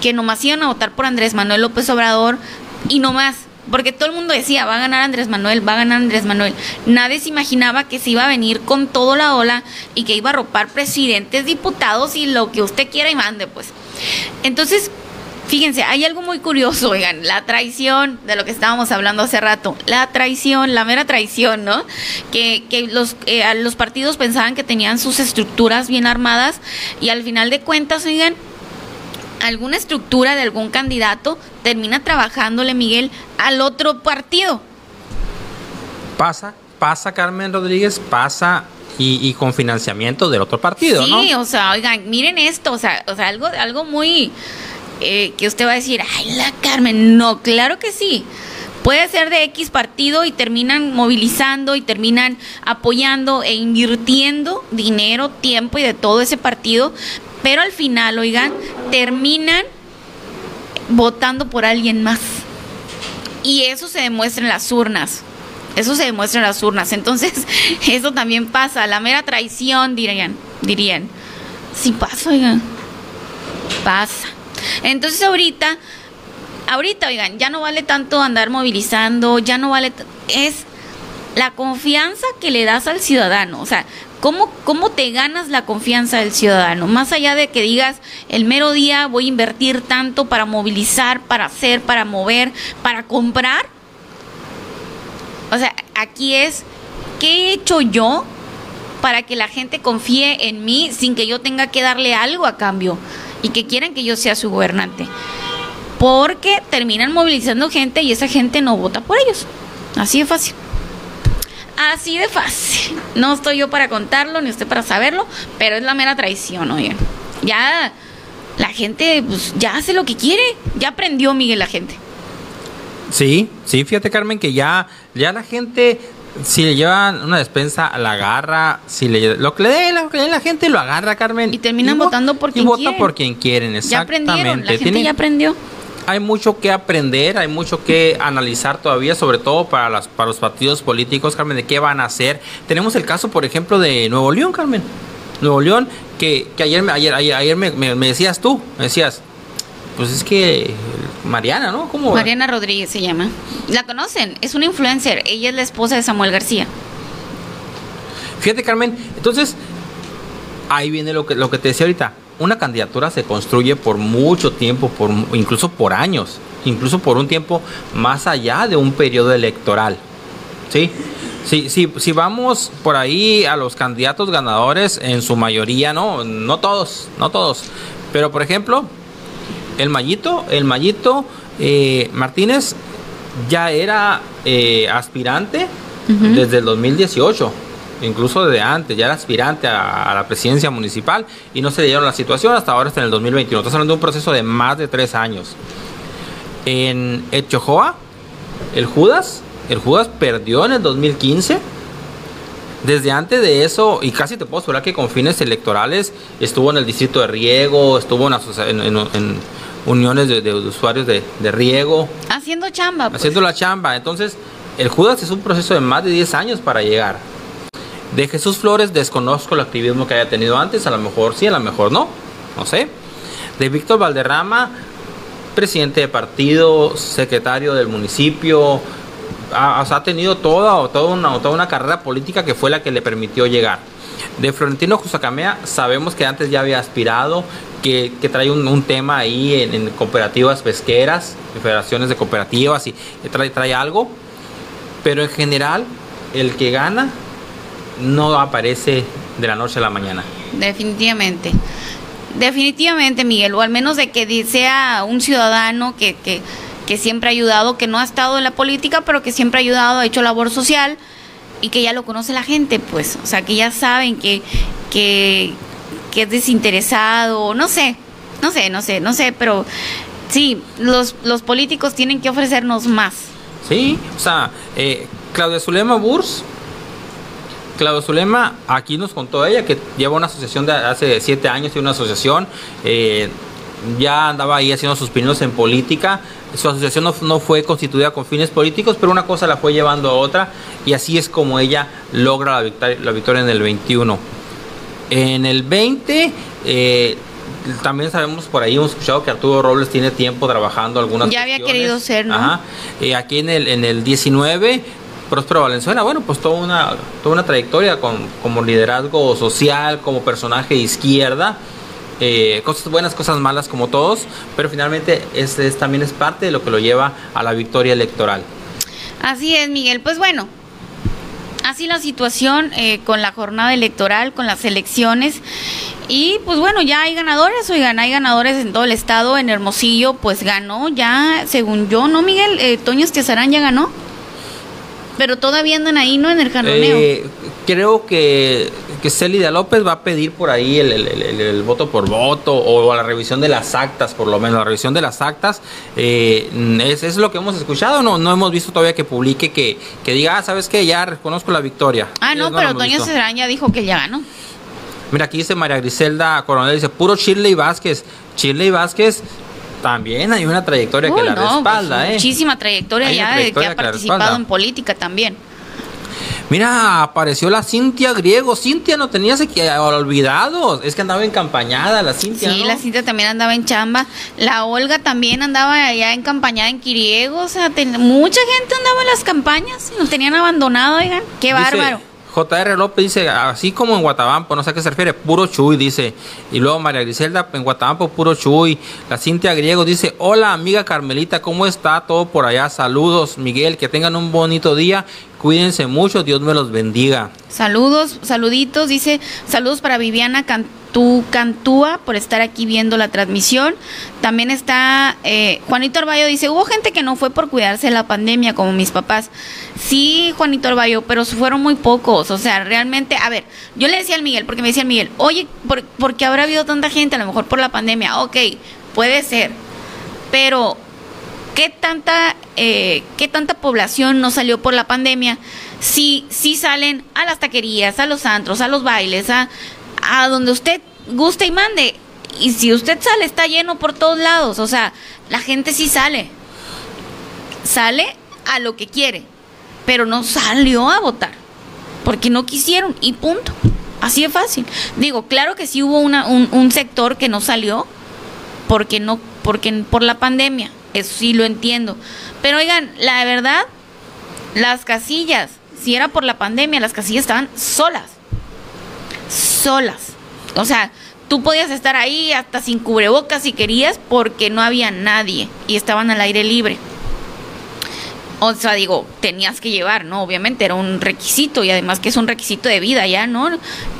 que nomás iban a votar por Andrés Manuel López Obrador y no más. Porque todo el mundo decía, va a ganar Andrés Manuel, va a ganar Andrés Manuel. Nadie se imaginaba que se iba a venir con toda la ola y que iba a ropar presidentes, diputados y lo que usted quiera y mande, pues. Entonces, fíjense, hay algo muy curioso, oigan, la traición de lo que estábamos hablando hace rato. La traición, la mera traición, ¿no? Que, que los, eh, los partidos pensaban que tenían sus estructuras bien armadas y al final de cuentas, oigan, alguna estructura de algún candidato termina trabajándole, Miguel, al otro partido. Pasa, pasa Carmen Rodríguez, pasa y, y con financiamiento del otro partido, ¿no? Sí, o sea, oigan, miren esto, o sea, o sea algo, algo muy eh, que usted va a decir, ay, la Carmen, no, claro que sí. Puede ser de X partido y terminan movilizando y terminan apoyando e invirtiendo dinero, tiempo y de todo ese partido, pero al final, oigan, terminan votando por alguien más. Y eso se demuestra en las urnas. Eso se demuestra en las urnas. Entonces, eso también pasa. La mera traición, dirían. Dirían. Sí pasa, oigan. Pasa. Entonces, ahorita, ahorita, oigan, ya no vale tanto andar movilizando, ya no vale. Es la confianza que le das al ciudadano. O sea, ¿cómo, ¿cómo te ganas la confianza del ciudadano? Más allá de que digas, el mero día voy a invertir tanto para movilizar, para hacer, para mover, para comprar. O sea, aquí es, ¿qué he hecho yo para que la gente confíe en mí sin que yo tenga que darle algo a cambio y que quieran que yo sea su gobernante? Porque terminan movilizando gente y esa gente no vota por ellos. Así de fácil. Así de fácil. No estoy yo para contarlo, ni usted para saberlo, pero es la mera traición, oye. Ya la gente pues, ya hace lo que quiere. Ya aprendió Miguel la gente. Sí, sí, fíjate Carmen que ya, ya la gente Si le llevan una despensa, la agarra. Si le, lo que le dé la, la gente lo agarra, Carmen. Y terminan votando por quien Y vota quieren. por quien quieren, Ya aprendieron, exactamente. la gente Tienen- ya aprendió. Hay mucho que aprender, hay mucho que analizar todavía, sobre todo para, las, para los partidos políticos, Carmen, de qué van a hacer. Tenemos el caso, por ejemplo, de Nuevo León, Carmen. Nuevo León, que, que ayer, me- ayer, ayer, ayer me, me- me decías tú, me decías, pues es que Mariana, ¿no? ¿Cómo? Mariana Rodríguez se llama. La conocen, es una influencer. Ella es la esposa de Samuel García. Fíjate, Carmen, entonces, ahí viene lo que, lo que te decía ahorita. Una candidatura se construye por mucho tiempo, por, incluso por años, incluso por un tiempo más allá de un periodo electoral. ¿Sí? Si, si, si vamos por ahí a los candidatos ganadores, en su mayoría, no, no todos, no todos. Pero por ejemplo, el Mayito, el Mayito eh, Martínez ya era eh, aspirante desde el 2018, incluso desde antes, ya era aspirante a, a la presidencia municipal y no se le dieron la situación, hasta ahora está en el 2021. Estamos hablando de un proceso de más de tres años. En Echojoa, el Judas, el Judas perdió en el 2015. Desde antes de eso, y casi te puedo asegurar que con fines electorales, estuvo en el distrito de riego, estuvo en, en- en- en uniones de, de usuarios de, de riego, Haciendo chamba. pues. haciendo la chamba. Entonces, el Judas es un proceso de más de 10 años para llegar. De Jesús Flores desconozco el activismo que haya tenido antes, a lo mejor sí, a lo mejor no, no sé. De Víctor Valderrama, presidente de partido, secretario del municipio, ha, ha tenido toda, toda, una, toda una carrera política que fue la que le permitió llegar. De Florentino Jusacamea sabemos que antes ya había aspirado, que, que trae un, tema ahí en, cooperativas pesqueras, en federaciones de cooperativas y trae, trae algo, pero en general el que gana no aparece de la noche a la mañana. Definitivamente. Definitivamente, Miguel, o al menos de que sea un ciudadano que, que, que siempre ha ayudado, que no ha estado en la política, pero que siempre ha ayudado, ha hecho labor social y que ya lo conoce la gente, pues, o sea, que ya saben que, que, que es desinteresado, no sé, no sé, no sé, no sé, pero sí, los, los políticos tienen que ofrecernos más. Sí, o sea, eh, Claudia Zulema Burs, Claudia Zulema, aquí nos contó ella que lleva una asociación de hace siete años, tiene una asociación, eh, ya andaba ahí haciendo sus pininos en política. Su asociación no, no fue constituida con fines políticos, pero una cosa la fue llevando a otra y así es como ella logra la victoria, la victoria en el 21. En el 20, eh, también sabemos por ahí, hemos escuchado que Arturo Robles tiene tiempo trabajando algunas Ya había cuestiones. querido ser, ¿no? Ajá. Eh, aquí en el, en el 19, Próspero Valenzuela, bueno, pues toda una, toda una trayectoria con, como liderazgo social, como personaje de izquierda. eh, cosas buenas, cosas malas como todos, pero finalmente es, es- también es parte de lo que lo lleva a la victoria electoral. Así es, Miguel. Pues bueno, así la situación eh, con la jornada electoral, con las elecciones. Y pues bueno, ya hay ganadores, oigan, hay ganadores en todo el estado. En Hermosillo, pues ganó ya, según yo, ¿no, Miguel? Eh, Toño Estiazarán ya ganó. Pero todavía andan ahí, ¿no? En el jaloneo. Eh, creo que, que Célida López va a pedir por ahí el, el- el- voto por voto o la revisión de las actas, por lo menos la revisión de las actas. eh, es, es lo que hemos escuchado, no, no hemos visto todavía que publique que, que diga, ah, ¿sabes qué? Ya reconozco la victoria. ah, no, pero visto. Estiazarán ya dijo que ya ganó. Mira, aquí dice María Griselda Coronel, dice, puro Shirley Vázquez. Shirley Vázquez también hay una trayectoria que la no, respalda, pues, ¿eh? Muchísima trayectoria Hay ya de que ha participado en política también. Mira, apareció la Cintia Griego. Cintia no tenías que olvidado. Es que andaba encampañada la Cintia. Sí, ¿no? la Cintia también andaba en chamba. La Olga también andaba allá encampañada en Quiriego. O sea, ten- mucha gente andaba en las campañas y nos tenían abandonado, oigan. Qué Dice, bárbaro. J.R. López dice, así como en Guatabampo, no sé a qué se refiere, puro chuy, dice. Y luego María Griselda, en Guatabampo, puro chuy. La Cintia Griego dice, hola amiga Carmelita, ¿cómo está todo por allá? Saludos, Miguel, que tengan un bonito día. Cuídense mucho, Dios me los bendiga. Saludos, saluditos. Dice, saludos para Viviana Cantú, Cantúa por estar aquí viendo la transmisión. También está eh, Juanito Arballo, dice, hubo gente que no fue por cuidarse de la pandemia, como mis papás. Sí, Juanito Arballo, pero fueron muy pocos. O sea, realmente, a ver, yo le decía al Miguel, porque me decía el Miguel, oye, ¿por, ¿por qué habrá habido tanta gente? A lo mejor por la pandemia. Ok, puede ser. Pero ¿qué tanta, eh, qué tanta población no salió por la pandemia sí, sí salen a las taquerías, a los antros, a los bailes, a, a donde usted guste y mande. Y si usted sale, está lleno por todos lados. O sea, la gente sí sale. Sale a lo que quiere. Pero no salió a votar. Porque no quisieron y punto. Así de fácil. Digo, claro que sí hubo una, un, un sector que no salió porque no, porque por la pandemia. Eso sí lo entiendo. Pero oigan, la verdad, las casillas, si era por la pandemia, las casillas estaban solas. Solas. O sea, tú podías estar ahí hasta sin cubrebocas si querías porque no había nadie y estaban al aire libre. O sea, digo, tenías que llevar, ¿no? Obviamente era un requisito y además que es un requisito de vida ya, ¿no?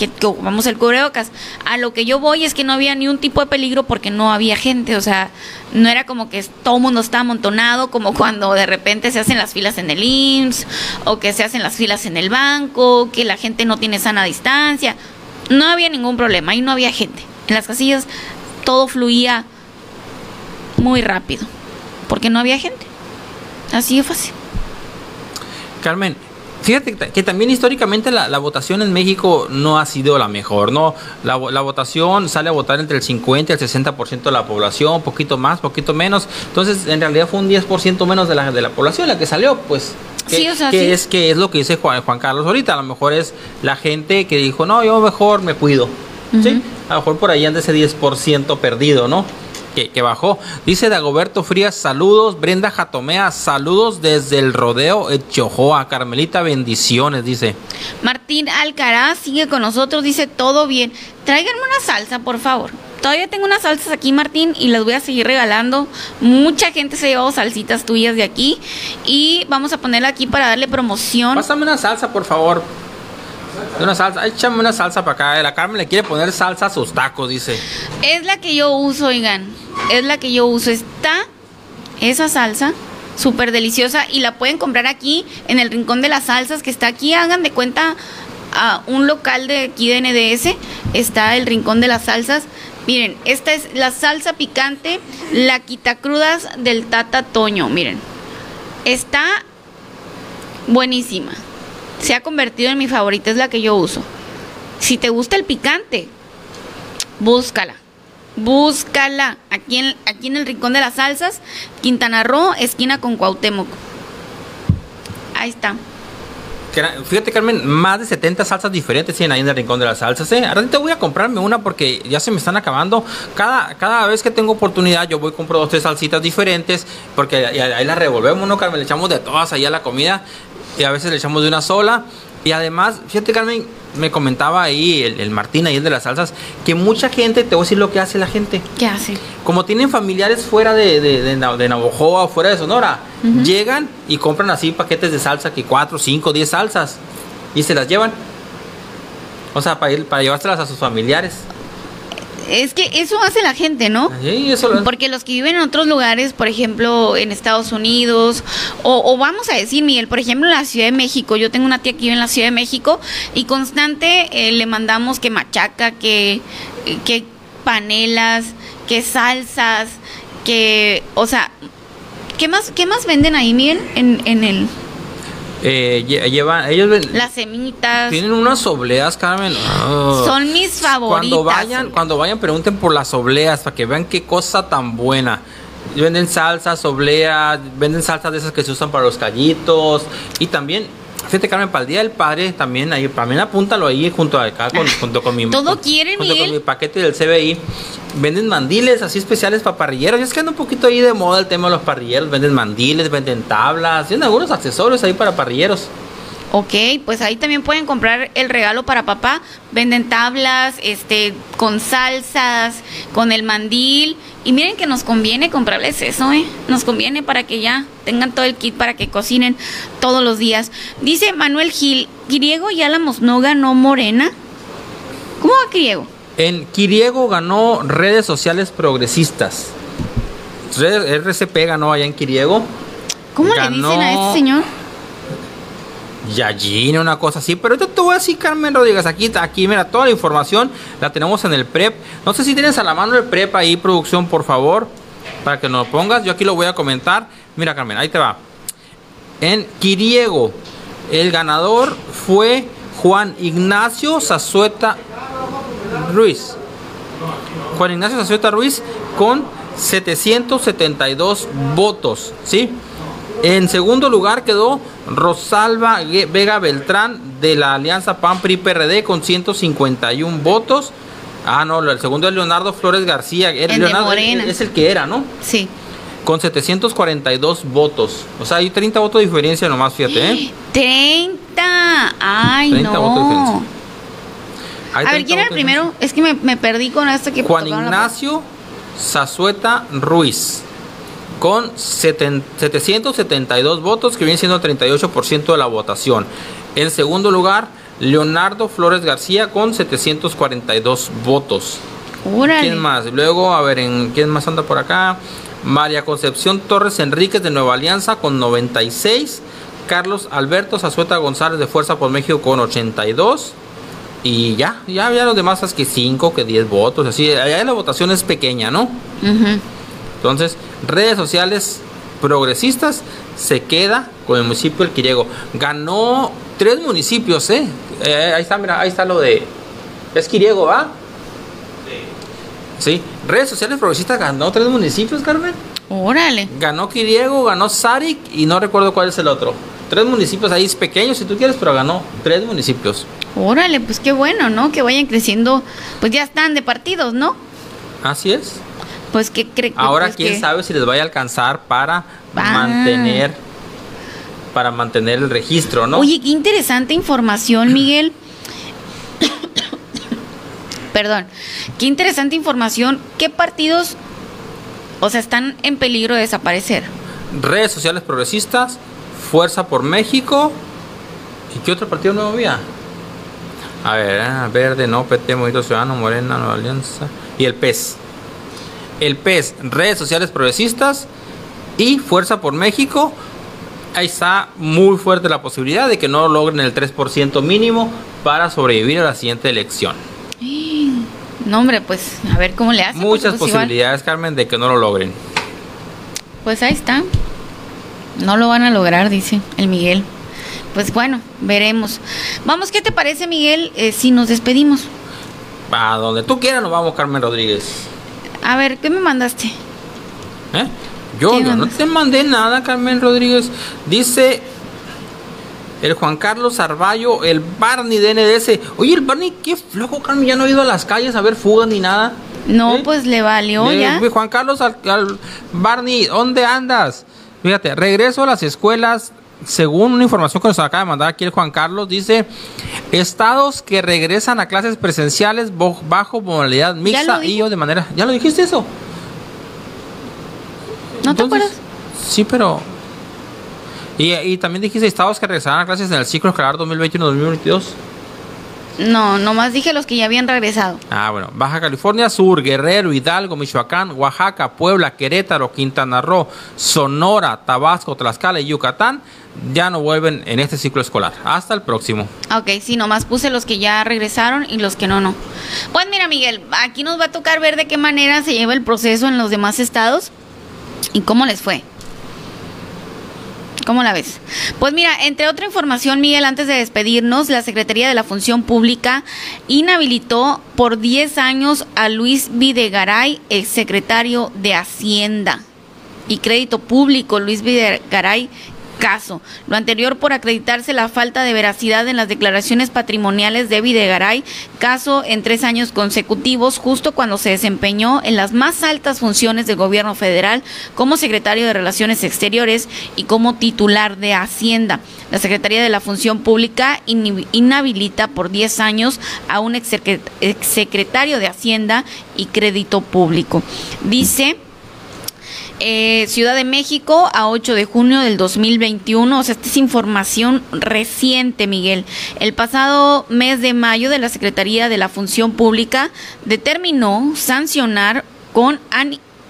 Que, que ocupamos el cubrebocas. A lo que yo voy es que no había ni un tipo de peligro porque no había gente, o sea, no era como que todo el mundo está amontonado como cuando de repente se hacen las filas en el IMSS o que se hacen las filas en el banco, que la gente no tiene sana distancia. No había ningún problema, ahí no había gente. En las casillas todo fluía muy rápido porque no había gente. Así de fácil. Carmen, fíjate que también históricamente la, votación en México no ha sido la mejor, ¿no? La, la, votación sale a votar entre el 50 y el 60% de la población, poquito más, poquito menos. Entonces, en realidad fue un 10% menos de la, de la población la que salió, pues. Que, Sí, o sea, que sí. es que es lo que dice Juan, Juan Carlos ahorita. A lo mejor es la gente que dijo, no, yo mejor me cuido. ¿Sí? A lo mejor por ahí anda ese 10% perdido, ¿no? Que, que, bajó. Dice Dagoberto Frías, saludos. Brenda Jatomea, saludos desde el rodeo Chojoa. Carmelita, bendiciones, dice. Martín Alcaraz sigue con nosotros, dice todo bien. Tráiganme una salsa, por favor. Todavía tengo unas salsas aquí, Martín, y las voy a seguir regalando. Mucha gente se ha llevado salsitas tuyas de aquí. Y vamos a ponerla aquí para darle promoción. Pásame una salsa, por favor. Una salsa, échame una salsa para acá. La Carmen le quiere poner salsa a sus tacos, dice. Es la que yo uso, oigan. Es la que yo uso. Está esa salsa, súper deliciosa. Y la pueden comprar aquí, en el rincón de las salsas, que está aquí. Hagan de cuenta a un local de aquí de NDS. Está el rincón de las salsas. Miren, esta es la salsa picante, la quitacrudas del Tata Toño. Miren, está buenísima. Se ha convertido en mi favorita, es la que yo uso. Si te gusta el picante, búscala. Búscala. Aquí en, aquí en el Rincón de las Salsas, Quintana Roo, esquina con Cuauhtémoc. Ahí está. Fíjate, Carmen, más de 70 salsas diferentes tienen ahí en el Rincón de las Salsas. ¿eh? Ahora te voy a comprarme una porque ya se me están acabando. Cada, cada vez que tengo oportunidad, yo voy y compro dos, tres salsitas diferentes porque ahí, las revolvemos, ¿no, Carmen? Le echamos de todas ahí a la comida y a veces le echamos de una sola. Y además, fíjate, Carmen, me comentaba ahí el, el, Martín, ahí el de las salsas, que mucha gente, te voy a decir lo que hace la gente. ¿Qué hace? Como tienen familiares fuera de, de, de, de Navojoa o fuera de Sonora, uh -huh. llegan y compran así paquetes de salsa, que 4, 5, 10 salsas, y se las llevan. O sea, para, ir, para llevárselas a sus familiares. Es que eso hace la gente, ¿no? Sí, eso lo Porque los que viven en otros lugares, por ejemplo, en Estados Unidos, o, o, vamos a decir, Miguel, por ejemplo, en la Ciudad de México, yo tengo una tía que vive en la Ciudad de México y constante eh, le mandamos que machaca, que, que panelas, que salsas, que, o sea, ¿qué más, qué más venden ahí, Miguel, en, en el... Eh, llevan, ellos ven, las semitas. Tienen unas obleas, Carmen. Oh. Son mis favoritas. Cuando vayan, cuando vayan, pregunten por las obleas para que vean qué cosa tan buena. Venden salsas, obleas, venden salsas de esas que se usan para los callitos. Y también, fíjate, Carmen, para el Día del Padre, también ahí, también apúntalo ahí junto a acá, con, junto con mi. Todo quieren, junto con mi paquete del CBI. Venden mandiles así especiales para parrilleros. Y es que anda un poquito ahí de moda el tema de los parrilleros. Venden mandiles, venden tablas, tienen algunos accesorios ahí para parrilleros. Ok, pues ahí también pueden comprar el regalo para papá. Venden tablas, este, con salsas, con el mandil. Y miren que nos conviene comprarles eso, ¿eh? Nos conviene para que ya tengan todo el kit para que cocinen todos los días. Dice Manuel Gil, ¿Griego y Álamos no ganó Morena? ¿Cómo va Griego? En Quiriego ganó redes sociales progresistas. RCP ganó allá en Quiriego. ¿Cómo ganó... le dicen a este señor? Yajin, una cosa así. Pero yo te voy a decir, Carmen Rodríguez, aquí, aquí, mira, toda la información la tenemos en el PREP. No sé si tienes a la mano el PREP ahí, producción, por favor, para que nos lo pongas. Yo aquí lo voy a comentar. Mira, Carmen, ahí te va. En Quiriego, El ganador fue Juan Ignacio Zazueta Ruiz. Juan Ignacio Zazueta Ruiz con 772 votos, ¿sí? En segundo lugar quedó Rosalba Vega Beltrán de la Alianza PAN PRI PRD con 151 votos. Ah, no, el segundo es Leonardo Flores García. El Leonardo de Morena. es el que era, ¿no? Sí. Con 742 votos. O sea, hay 30 votos de diferencia nomás, fíjate, ¿eh? 30. Ay, 30 votos de no. diferencia. A ver, 30 ¿quién era el primero? Es que me, me perdí con esto que Juan Ignacio Zazueta Ruiz con seten- 772 votos, que viene siendo el 38% de la votación. En segundo lugar, Leonardo Flores García con 742 votos. Órale. ¿Quién más? Luego, a ver, ¿en ¿quién más anda por acá? María Concepción Torres Enríquez de Nueva Alianza con 96. Carlos Alberto Zazueta González de Fuerza por México con 82. Y ya, ya, ya los demás es que 5, que 10 votos, así. Allá la votación es pequeña, ¿no? Entonces, redes sociales progresistas se queda con el municipio del Quiriego. Ganó tres municipios, ¿eh? Eh, Ahí está, mira, ahí está lo de. Es Quiriego, ¿va? Sí. Redes sociales progresistas ganó tres municipios, Carmen. Órale. Ganó Quiriego, ganó Sarik y no recuerdo cuál es el otro. Tres municipios ahí pequeños, si tú quieres, pero ganó tres municipios. Órale, pues qué bueno, ¿no? Que vayan creciendo. Pues ya están de partidos, ¿no? Así es. Pues que cree Ahora pues, quién que- sabe si les vaya a alcanzar para Ah. mantener para mantener el registro, ¿no? Oye, qué interesante información, Miguel. Perdón. Qué interesante información. ¿Qué partidos, o sea, están en peligro de desaparecer? Redes sociales progresistas, Fuerza por México. ¿Y qué otro partido nuevo había? A ver, ah, Verde, no, PT, Movimiento Ciudadano, Morena, Nueva Alianza. Y el PES. El PES, Redes Sociales Progresistas y Fuerza por México. Ahí está muy fuerte la posibilidad de que no logren el 3% mínimo para sobrevivir a la siguiente elección. No, hombre, pues a ver cómo le hacen. Muchas porque, pues, igual- posibilidades, Carmen, de que no lo logren. Pues ahí está. No lo van a lograr, dice el Miguel. Pues bueno, veremos. Vamos, ¿qué te parece, Miguel, eh, si nos despedimos? A donde tú quieras nos vamos, Carmen Rodríguez. A ver, ¿qué me mandaste? ¿Eh? Yo, ¿Qué yo no te mandé nada, Carmen Rodríguez. Dice el Juan Carlos Arballo, el Barney de NDS. Oye, el Barney, qué flojo, Carmen, ya no ha ido a las calles a ver fugas ni nada. No, ¿Eh? pues le valió Le- ya. Juan Carlos al, al- Barney, ¿dónde andas? Fíjate, regreso a las escuelas. Según una información que nos acaba de mandar aquí el Juan Carlos, dice estados que regresan a clases presenciales bajo modalidad mixta y o de manera. ¿Ya lo dijiste eso? ¿No te acuerdas? Sí, pero. Y, y también dijiste estados que regresarán a clases en el ciclo escolar 2021-2022. No, nomás dije los que ya habían regresado. Ah, bueno. Baja California Sur, Guerrero, Hidalgo, Michoacán, Oaxaca, Puebla, Querétaro, Quintana Roo, Sonora, Tabasco, Tlaxcala y Yucatán ya no vuelven en este ciclo escolar. Hasta el próximo. Ok, sí, nomás puse los que ya regresaron y los que no, no. Pues mira, Miguel, aquí nos va a tocar ver de qué manera se lleva el proceso en los demás estados y cómo les fue. ¿Cómo la ves? Pues mira, entre otra información, Miguel, antes de despedirnos, la Secretaría de la Función Pública inhabilitó por 10 años a Luis Videgaray, exsecretario de Hacienda y Crédito Público, Luis Videgaray caso. Lo anterior por acreditarse la falta de veracidad en las declaraciones patrimoniales de Videgaray, caso en tres años consecutivos, justo cuando se desempeñó en las más altas funciones del gobierno federal como secretario de Relaciones Exteriores y como titular de Hacienda. La Secretaría de la Función Pública inhabilita por 10 años a un exsecre- exsecretario de Hacienda y Crédito Público. Dice eh, Ciudad de México a 8 de junio del 2021. O sea, esta es información reciente, Miguel. El pasado mes de mayo de la Secretaría de la Función Pública determinó sancionar con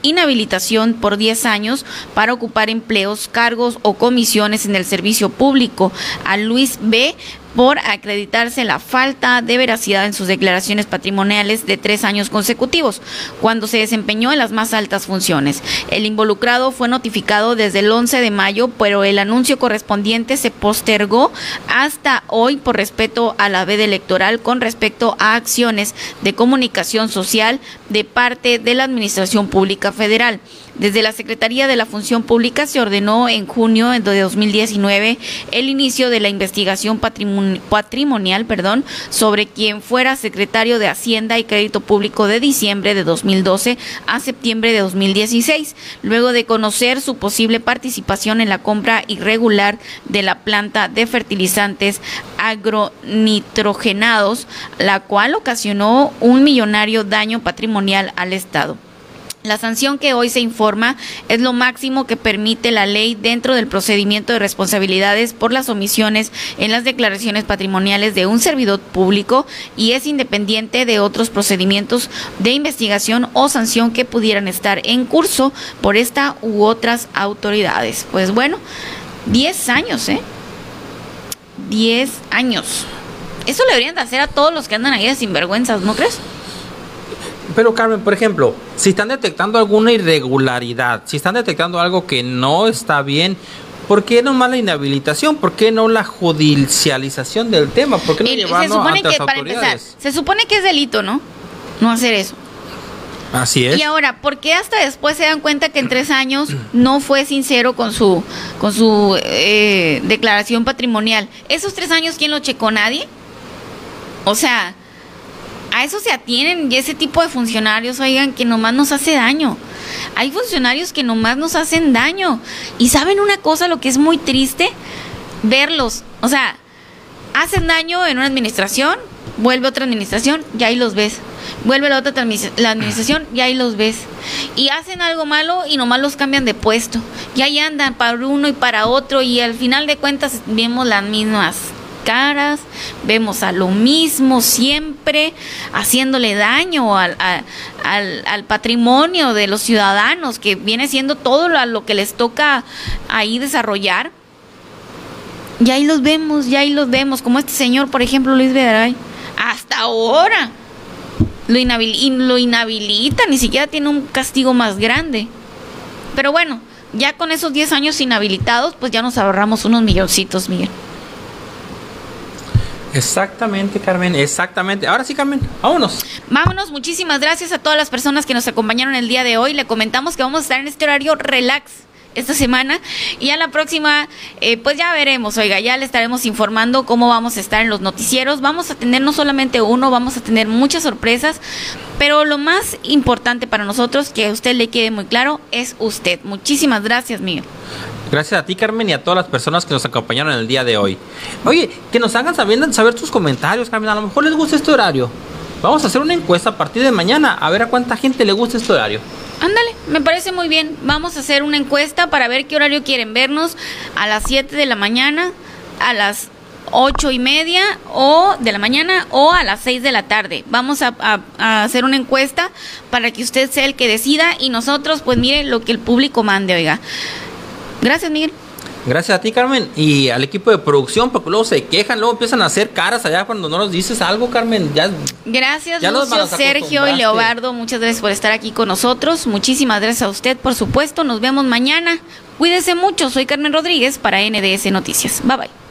inhabilitación por 10 años para ocupar empleos, cargos o comisiones en el servicio público a Luis B por acreditarse la falta de veracidad en sus declaraciones patrimoniales de tres años consecutivos, cuando se desempeñó en las más altas funciones. El involucrado fue notificado desde el 11 de mayo, pero el anuncio correspondiente se postergó hasta hoy por respeto a la veda electoral con respecto a acciones de comunicación social de parte de la Administración Pública Federal. Desde la Secretaría de la Función Pública se ordenó en junio de 2019 el inicio de la investigación patrimonial perdón, sobre quien fuera secretario de Hacienda y Crédito Público de diciembre de 2012 a septiembre de 2016, luego de conocer su posible participación en la compra irregular de la planta de fertilizantes agronitrogenados, la cual ocasionó un millonario daño patrimonial al Estado. La sanción que hoy se informa es lo máximo que permite la ley dentro del procedimiento de responsabilidades por las omisiones en las declaraciones patrimoniales de un servidor público y es independiente de otros procedimientos de investigación o sanción que pudieran estar en curso por esta u otras autoridades. Pues bueno, 10 años, ¿eh? 10 años. Eso le deberían de hacer a todos los que andan ahí de sinvergüenzas, ¿no crees? Pero Carmen, por ejemplo, si están detectando alguna irregularidad, si están detectando algo que no está bien, ¿por qué no más la inhabilitación? ¿Por qué no la judicialización del tema? ¿Por qué no llevarlo se supone que, para empezar, se supone que es delito, ¿no? No hacer eso. Así es. Y ahora, ¿por qué hasta después se dan cuenta que en tres años no fue sincero con su con su eh, declaración patrimonial? ¿Esos tres años quién lo checó? ¿Nadie? O sea, a eso se atienen y ese tipo de funcionarios, oigan, que nomás nos hace daño. Hay funcionarios que nomás nos hacen daño. Y saben una cosa, lo que es muy triste, verlos. O sea, hacen daño en una administración, vuelve otra administración y ahí los ves. Vuelve la otra administración y ahí los ves. Y hacen algo malo y nomás los cambian de puesto. Y ahí andan para uno y para otro y al final de cuentas vemos las mismas caras, vemos a lo mismo siempre haciéndole daño al, al, patrimonio de los ciudadanos, que viene siendo todo lo, lo que les toca ahí desarrollar. Y ahí los vemos, ya ahí los vemos, como este señor, por ejemplo, Luis Videgaray, hasta ahora lo, lo inhabilita, ni siquiera tiene un castigo más grande. Pero bueno, ya con esos 10 años inhabilitados, pues ya nos ahorramos unos milloncitos, Miguel. Exactamente, Carmen, exactamente. Ahora sí, Carmen, vámonos. Vámonos, muchísimas gracias a todas las personas que nos acompañaron el día de hoy. Le comentamos que vamos a estar en este horario relax esta semana y a la próxima eh, pues ya veremos, oiga, ya le estaremos informando cómo vamos a estar en los noticieros, vamos a tener no solamente uno, vamos a tener muchas sorpresas, pero lo más importante para nosotros, que a usted le quede muy claro, es usted. Muchísimas gracias, Miguel. Gracias a ti, Carmen, y a todas las personas que nos acompañaron en el día de hoy. Oye, que nos hagan saber, saber tus comentarios, Carmen. A lo mejor les gusta este horario. Vamos a hacer una encuesta a partir de mañana, a ver a cuánta gente le gusta este horario. Ándale, me parece muy bien. Vamos a hacer una encuesta para ver qué horario quieren vernos a las 7 de la mañana, a las ocho y media o de la mañana o a las 6 de la tarde. Vamos a, a, hacer una encuesta para que usted sea el que decida y nosotros, pues mire lo que el público mande, oiga. Gracias, Miguel. Gracias a ti, Carmen, y al equipo de producción, porque luego se quejan, luego empiezan a hacer caras allá cuando no nos dices algo, Carmen. Ya, gracias, Lucio, Sergio y Leobardo. Muchas gracias por estar aquí con nosotros. Muchísimas gracias a usted, por supuesto. Nos vemos mañana. Cuídese mucho. Soy Carmen Rodríguez para NDS Noticias. Bye bye.